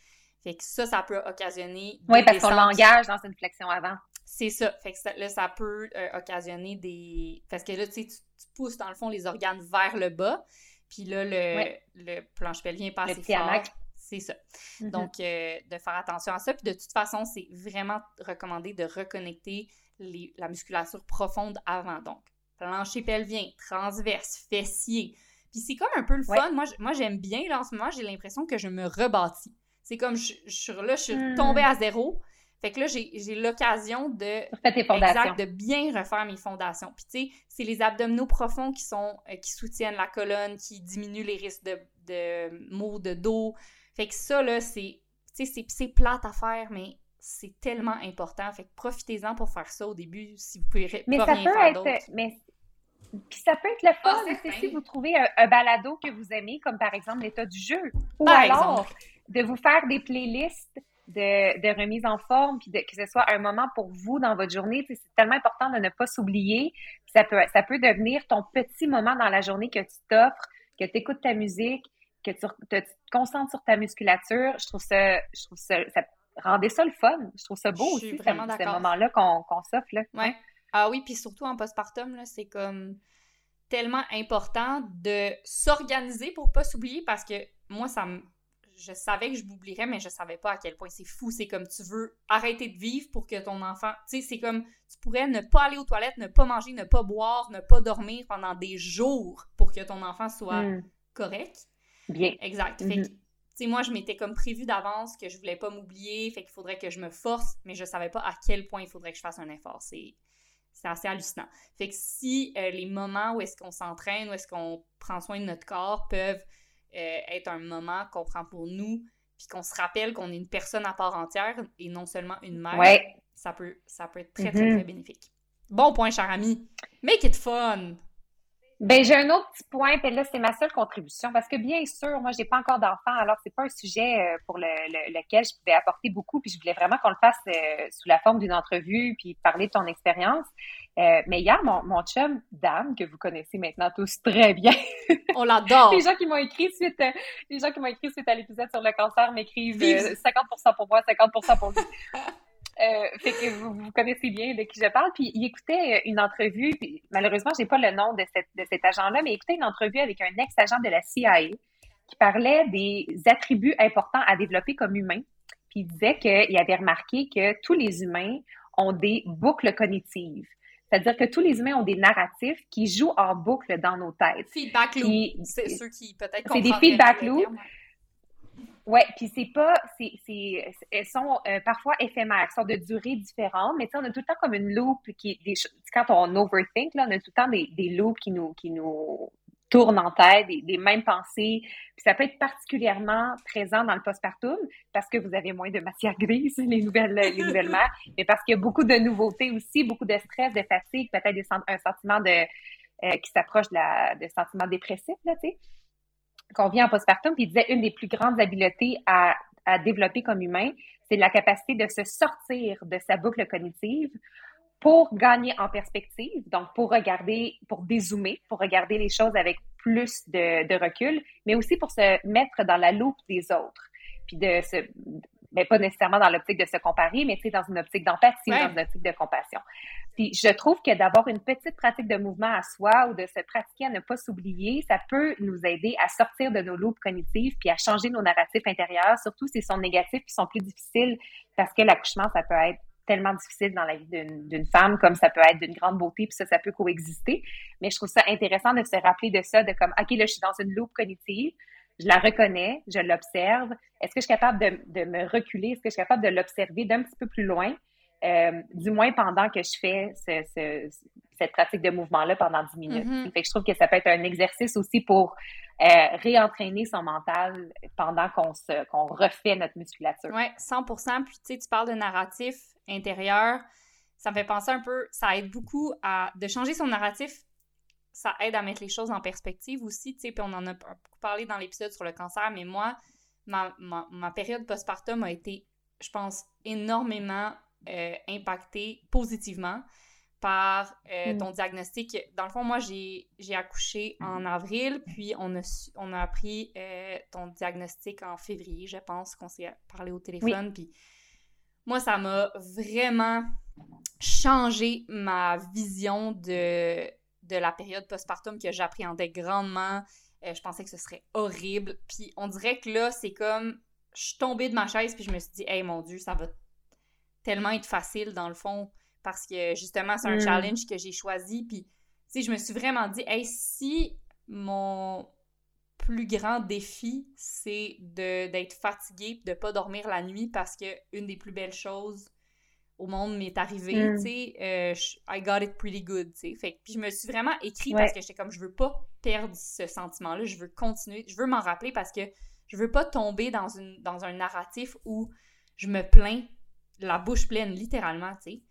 Fait que ça, ça peut occasionner. Oui, parce qu'on l'engage dans une flexion avant. C'est ça. Fait que là, ça peut euh, occasionner des. Parce que là, tu sais, tu pousses dans le fond les organes vers le bas. Puis là, le, le planche pelvien passe assez fort. C'est ça. Mm-hmm. Donc, euh, de faire attention à ça. Puis de toute façon, c'est vraiment recommandé de reconnecter les, la musculature profonde avant. Donc, plancher pelvien, transverse, fessier. Puis c'est comme un peu le fun. Moi, moi j'aime bien. Là, en ce moment, j'ai l'impression que je me rebâtis. C'est comme, je, je, suis là, je suis mm. tombée à zéro. Fait que là, j'ai l'occasion de, exact, de bien refaire mes fondations. Puis tu sais, c'est les abdominaux profonds qui sont euh, qui soutiennent la colonne, qui diminuent les risques de, de maux de dos. Fait que ça, là, c'est c'est plate à faire, mais c'est tellement important. Fait que profitez-en pour faire ça au début si vous pouvez mais pas ça rien peut faire être, mais puis ça peut être le fun ah, si vous trouvez un, balado que vous aimez, comme par exemple l'état du jeu. Ou alors de vous faire des playlists de, remise en forme, puis que ce soit un moment pour vous dans votre journée. C'est tellement important de ne pas s'oublier. Ça peut, ça peut devenir ton petit moment dans la journée que tu t'offres, que tu écoutes ta musique, que tu te, concentres sur ta musculature. Je trouve ça, je trouve ça, ça rendait ça le fun. Je trouve ça beau aussi, vraiment ce, moment-là qu'on s'offre. Ouais. Ah oui, puis surtout en postpartum, c'est comme tellement important de s'organiser pour pas s'oublier parce que moi, ça me je savais que je m'oublierais, mais je savais pas à quel point c'est fou. C'est comme tu veux arrêter de vivre pour que ton enfant. Tu sais, c'est comme tu pourrais ne pas aller aux toilettes, ne pas manger, ne pas boire, ne pas dormir pendant des jours pour que ton enfant soit hmm. correct. Bien. Exact. Fait que, mhm. tu sais, moi, je m'étais comme prévu d'avance que je voulais pas m'oublier, fait qu'il faudrait que je me force, mais je savais pas à quel point il faudrait que je fasse un effort. C'est. C'est assez hallucinant. Fait que si euh, les moments où est-ce qu'on s'entraîne, où est-ce qu'on prend soin de notre corps peuvent euh, être un moment qu'on prend pour nous, puis qu'on se rappelle qu'on est une personne à part entière et non seulement une mère, ça, peut, ça peut être très, très, mm-hmm. très bénéfique. Bon point, cher ami. Make it fun! Ben, j'ai un autre petit point, puis là, c'est ma seule contribution, parce que bien sûr, moi, j'ai pas encore d'enfant, alors c'est pas un sujet euh, pour le, lequel je pouvais apporter beaucoup, puis je voulais vraiment qu'on le fasse euh, sous la forme d'une entrevue, puis parler de ton expérience. Euh, mais hier, mon, mon chum, Dan, que vous connaissez maintenant tous très bien. On l'adore. les gens qui m'ont écrit suite, les gens qui m'ont écrit suite à l'épisode sur le cancer m'écrivent 50% pour moi, 50% pour lui. Euh, fait que vous, vous, connaissez bien de qui je parle. Puis il écoutait euh, une entrevue, puis, malheureusement, j'ai pas le nom de, cette, de cet agent-là, mais il écoutait une entrevue avec un ex-agent de la CIA qui parlait des attributs importants à développer comme humain. Puis il disait qu'il avait remarqué que tous les humains ont des boucles cognitives. C'est-à-dire que tous les humains ont des narratifs qui jouent en boucle dans nos têtes. Feedback loop. C'est ceux qui peut-être C'est des feedback loops. Oui, puis c'est pas, c'est, elles sont euh, parfois éphémères, sont de durée différente, mais on a tout le temps comme une loupe qui, des, quand on overthink, là, on a tout le temps des, des loupes qui nous, qui nous tournent en tête, des, mêmes pensées. Puis ça peut être particulièrement présent dans le postpartum parce que vous avez moins de matière grise, les nouvelles, les nouvelles mères, mais parce qu'il y a beaucoup de nouveautés aussi, beaucoup de stress, de fatigue, peut-être un sentiment de, euh, qui s'approche de, la, de sentiment dépressif, là, tu sais qu'on vient en postpartum, puis il disait une des plus grandes habiletés à, à développer comme humain, c'est la capacité de se sortir de sa boucle cognitive pour gagner en perspective, donc pour regarder, pour dézoomer, pour regarder les choses avec plus de, de recul, mais aussi pour se mettre dans la loupe des autres, puis de se mais pas nécessairement dans l'optique de se comparer, mais tu sais, dans une optique d'empathie, dans une optique de compassion. Puis je trouve que d'avoir une petite pratique de mouvement à soi ou de se pratiquer à ne pas s'oublier, ça peut nous aider à sortir de nos loupes cognitives puis à changer nos narratifs intérieurs, surtout s'ils sont négatifs puis sont plus difficiles parce que l'accouchement, ça peut être tellement difficile dans la vie d'une femme comme ça peut être d'une grande beauté puis ça, ça peut coexister. Mais je trouve ça intéressant de se rappeler de ça, de comme, OK, là, je suis dans une loupe cognitive, je la reconnais, je l'observe. Est-ce que je suis capable de, de me reculer? Est-ce que je suis capable de l'observer d'un petit peu plus loin? Euh, du moins pendant que je fais cette pratique de mouvement-là pendant 10 minutes. Mm-hmm. Fait que je trouve que ça peut être un exercice aussi pour euh, réentraîner son mental pendant qu'on qu'on refait notre musculature. Oui, 100 Puis tu sais, tu parles de narratif intérieur. Ça me fait penser un peu, ça aide beaucoup à de changer son narratif. Ça aide à mettre les choses en perspective aussi, tu sais. Puis on en a beaucoup parlé dans l'épisode sur le cancer, mais moi, ma, ma, ma période postpartum a été, je pense, énormément euh, impacté positivement par euh, mm. ton diagnostic. Dans le fond, moi, j'ai accouché en avril, puis on a, on a appris euh, ton diagnostic en février, je pense, qu'on s'est parlé au téléphone. Puis moi, ça m'a vraiment changé ma vision de, de la période postpartum que j'appréhendais grandement. je pensais que ce serait horrible. Puis on dirait que là, c'est comme... Je suis tombée de ma chaise, puis je me suis dit, hey mon Dieu, ça va tellement être facile dans le fond parce que justement, c'est un mm. challenge que j'ai choisi. Puis, tu sais, je me suis vraiment dit, hey, si mon plus grand défi, c'est d'être fatiguée de pas dormir la nuit parce que une des plus belles choses au monde m'est arrivée, mm. tu sais, euh, I got it pretty good, tu sais. Fait puis je me suis vraiment écrit parce que j'étais comme, je veux pas perdre ce sentiment-là, je veux continuer, je veux m'en rappeler parce que je veux pas tomber dans, une, dans un narratif où je me plains la bouche pleine, littéralement, tu sais.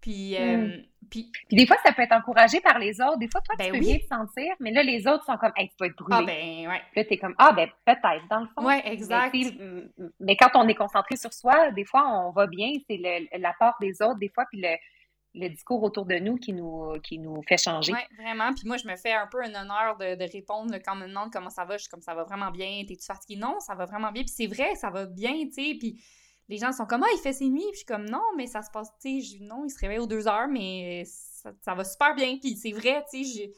Puis, euh, puis, des fois, ça peut être encouragé par les autres. Des fois, toi, tu ben peux bien te sentir, mais là, les autres sont comme, hey, tu vas être brûlé. Ah, ben, ouais. Puis là, t'es comme, ah, ben, peut-être, dans le fond. Ouais, exact. Mais, quand on est concentré sur soi, des fois, on va bien. C'est l'apport des autres, des fois, puis le, le discours autour de nous qui nous, qui nous fait changer. Oui, vraiment. Puis moi, je me fais un peu un honneur de, de répondre quand on me demande comment ça va. Je suis comme, ça va vraiment bien. T'es-tu fatigué? Non, ça va vraiment bien. Puis c'est vrai, ça va bien, tu sais. Puis les gens sont comme, ah, il fait ses nuits. Puis je suis comme, non, mais ça se passe, tu sais, non, il se réveille aux deux heures, mais ça, va super bien. Puis c'est vrai, tu sais,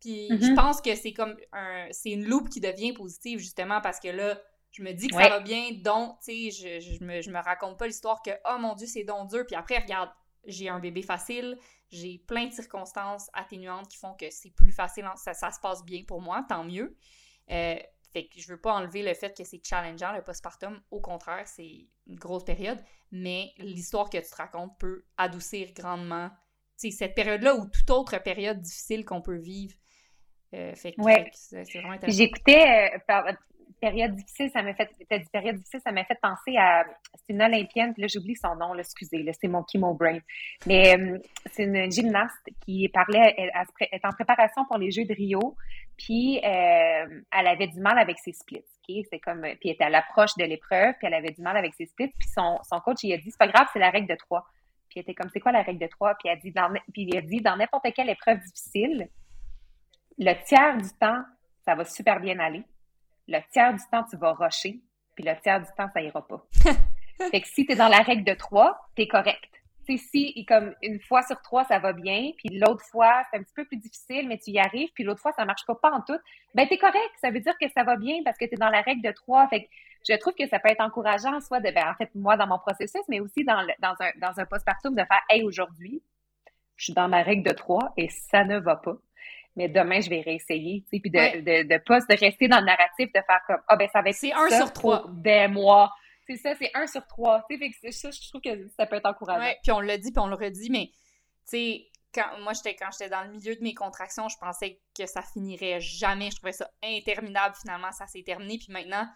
puis je mm-hmm. pense que c'est comme un, c'est une loupe qui devient positive, justement, parce que là, je me dis que ça va bien, donc, tu sais, je, je, me, je me raconte pas l'histoire que, oh mon Dieu, c'est donc dur. Puis après, regarde, j'ai un bébé facile, j'ai plein de circonstances atténuantes qui font que c'est plus facile, ça, ça se passe bien pour moi, tant mieux. Euh, fait que je veux pas enlever le fait que c'est challengeant, le postpartum. Au contraire, c'est une grosse période. Mais l'histoire que tu te racontes peut adoucir grandement c'est cette période-là ou toute autre période difficile qu'on peut vivre. Euh, fait que, c'est vraiment intéressant. J'écoutais, euh, période difficile, ça m'a fait, dit période difficile, ça m'a fait penser à, c'est une olympienne, puis là j'oublie son nom, là, excusez, là, c'est mon chemo brain. Mais euh, c'est une gymnaste qui parlait, elle, est en préparation pour les Jeux de Rio, puis euh, elle avait du mal avec ses splits, ok? C'est comme, puis elle était à l'approche de l'épreuve, puis elle avait du mal avec ses splits, puis son, son coach, il a dit, c'est pas grave, c'est la règle de trois. Puis elle était comme, c'est quoi la règle de trois? Elle puis il a dit, dans n'importe quelle épreuve difficile, le tiers du temps, ça va super bien aller le tiers du temps, tu vas rusher, puis le tiers du temps, ça ira pas. fait que si tu es dans la règle de trois, tu es correct. si comme une fois sur trois, ça va bien, puis l'autre fois, c'est un petit peu plus difficile, mais tu y arrives, puis l'autre fois, ça marche pas, pas en tout, ben es correct. Ça veut dire que ça va bien parce que tu es dans la règle de trois. Fait que je trouve que ça peut être encourageant, soit de, ben, en fait, moi, dans mon processus, mais aussi dans, dans un, dans un postpartum, de faire, hey, aujourd'hui, je suis dans ma règle de trois et ça ne va pas mais demain, je vais réessayer, puis de, de, de, pas de rester dans le narratif, de faire comme, ah, ben, ça va être C'est un sur trois. des mois. C'est ça, c'est un sur trois. Tu sais, fait que ça, je trouve que ça peut être encourageant. Ouais, puis on l'a dit, puis on le redit, mais, tu sais, quand, moi, j'étais, quand j'étais dans le milieu de mes contractions, je pensais que ça finirait jamais. Je trouvais ça interminable. Finalement, ça s'est terminé. Puis maintenant,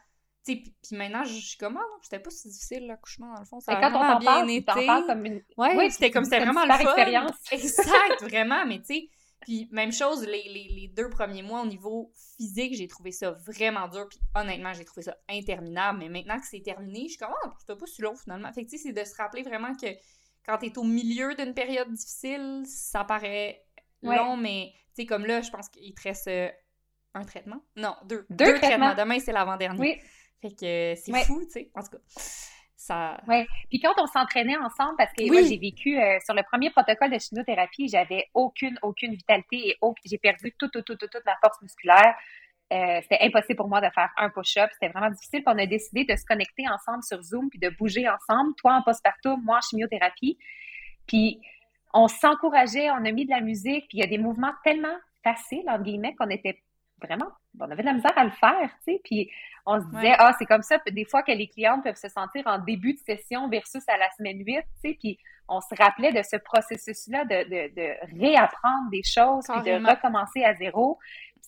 tu sais, puis maintenant, je suis comme, ah non, c'était pas si difficile, l'accouchement, dans le fond. Ça a quand on t'en bien été. comme une... Ouais, oui, c'était comme, c'était vraiment le fun. expérience. Exact, vraiment. Mais tu sais, puis même chose, les, deux premiers mois au niveau physique, j'ai trouvé ça vraiment dur. Puis honnêtement, j'ai trouvé ça interminable. Mais maintenant que c'est terminé, je suis comme, ah, c'était pas si long finalement. Fait que tu sais, c'est de se rappeler vraiment que quand t'es au milieu d'une période difficile, ça paraît long, mais tu sais, comme là, je pense qu'il te reste euh, un traitement. Non, deux. Deux, traitements. Demain, c'est l'avant-dernier. Oui. Fait que c'est fou, tu sais. En tout cas ça... Oui, puis quand on s'entraînait ensemble, parce que moi, j'ai vécu euh, sur le premier protocole de chimiothérapie, j'avais aucune, aucune vitalité et j'ai perdu toute, toute, toute, toute ma force musculaire. Euh, c'était impossible pour moi de faire un push-up. C'était vraiment difficile. Puis on a décidé de se connecter ensemble sur Zoom puis de bouger ensemble. Toi en postpartum, moi en chimiothérapie. Puis on s'encourageait, on a mis de la musique. Puis il y a des mouvements tellement faciles, entre guillemets, qu'on était vraiment, on avait de la misère à le faire, tu sais. Puis on se disait, ah, c'est comme ça, des fois que les clientes peuvent se sentir en début de session versus à la semaine 8, tu sais. Puis on se rappelait de ce processus-là de, de, de, réapprendre des choses, puis de recommencer à zéro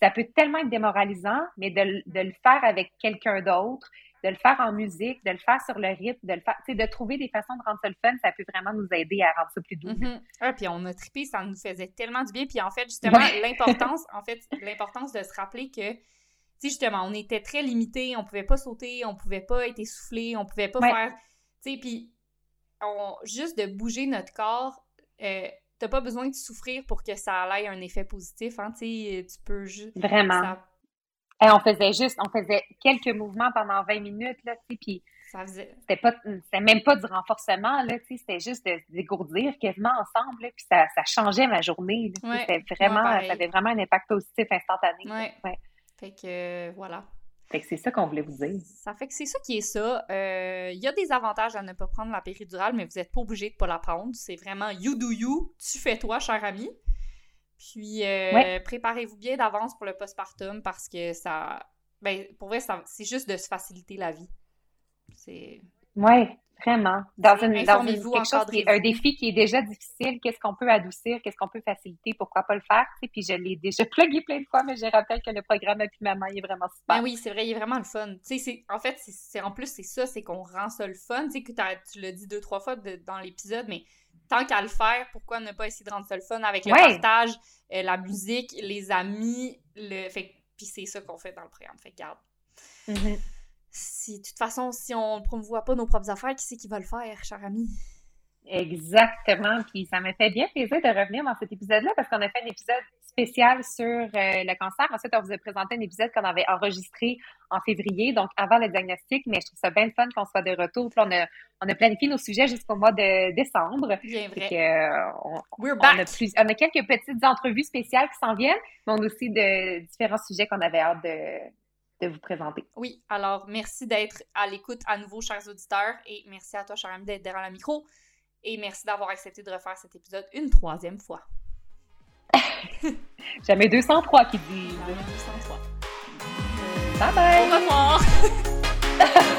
ça peut tellement être démoralisant, mais de, le faire avec quelqu'un d'autre, de le faire en musique, de le faire sur le rythme, de le faire, de trouver des façons de rendre ça le fun, ça peut vraiment nous aider à rendre ça plus doux. Mm puis on a trippé, ça nous faisait tellement du bien. Puis en fait, justement, l'importance, en fait, l'importance de se rappeler que, tu sais, justement, on était très limité, on pouvait pas sauter, on pouvait pas être essoufflé, on pouvait pas faire, tu sais, puis juste de bouger notre corps, euh, t'as pas besoin de souffrir pour que ça ait un effet positif, hein, tu tu peux juste... Vraiment. Et on faisait juste, on faisait quelques mouvements pendant 20 minutes, là, tu sais, puis... Faisait... C'était pas, c'était même pas du renforcement, là, tu sais, c'était juste de dégourdir quasiment ensemble, là, puis ça, ça changeait ma journée, c'était vraiment, ça avait vraiment un impact positif instantané. Ouais. ouais. Fait que, voilà. Fait que c'est ça qu'on voulait vous dire. Ça fait que c'est ça qui est ça. Euh, il y a des avantages à ne pas prendre la péridurale, mais vous n'êtes pas obligé de ne pas la prendre. C'est vraiment you do you, tu fais toi, cher ami. Puis euh, préparez-vous bien d'avance pour le postpartum parce que ça. Ben, pour vrai, c'est juste de se faciliter la vie. C'est. Ouais. Vraiment. Dans, une, dans une, quelque chose qui est un défi qui est déjà difficile, qu'est-ce qu'on peut adoucir, qu'est-ce qu'on peut faciliter, pourquoi pas le faire? Puis je l'ai déjà plugué plein de fois, mais je rappelle que le programme Happy Maman est vraiment super. Ben oui, c'est vrai, il est vraiment le fun. en fait, c'est en plus, c'est ça, c'est qu'on rend ça le fun. Tu sais, que tu l'as dit deux, trois fois dans l'épisode, mais tant qu'à le faire, pourquoi ne pas essayer de rendre ça le fun avec le partage, euh, la musique, les amis, le. Fait puis c'est ça qu'on fait dans le programme. Fait garde. Mm-hmm si, de toute façon, si on ne promouvoit pas nos propres affaires, qui c'est qui va le faire, cher ami? Exactement. Puis ça me fait bien plaisir de revenir dans cet épisode-là parce qu'on a fait un épisode spécial sur euh, le cancer. Ensuite, on vous a présenté un épisode qu'on avait enregistré en février, donc avant le diagnostic, mais je trouve ça bien fun qu'on soit de retour. Puis on a, on a planifié nos sujets jusqu'au mois de décembre. Bien vrai. On, We're back. On, a quelques petites entrevues spéciales qui s'en viennent, mais on a aussi de différents sujets qu'on avait hâte de, de vous présenter. Oui, alors merci d'être à l'écoute à nouveau, chers auditeurs, et merci à toi, cher ami, d'être derrière le micro, et merci d'avoir accepté de refaire cet épisode une troisième fois. Jamais 203 qui dit. Jamais 203. Bye bye! Au revoir!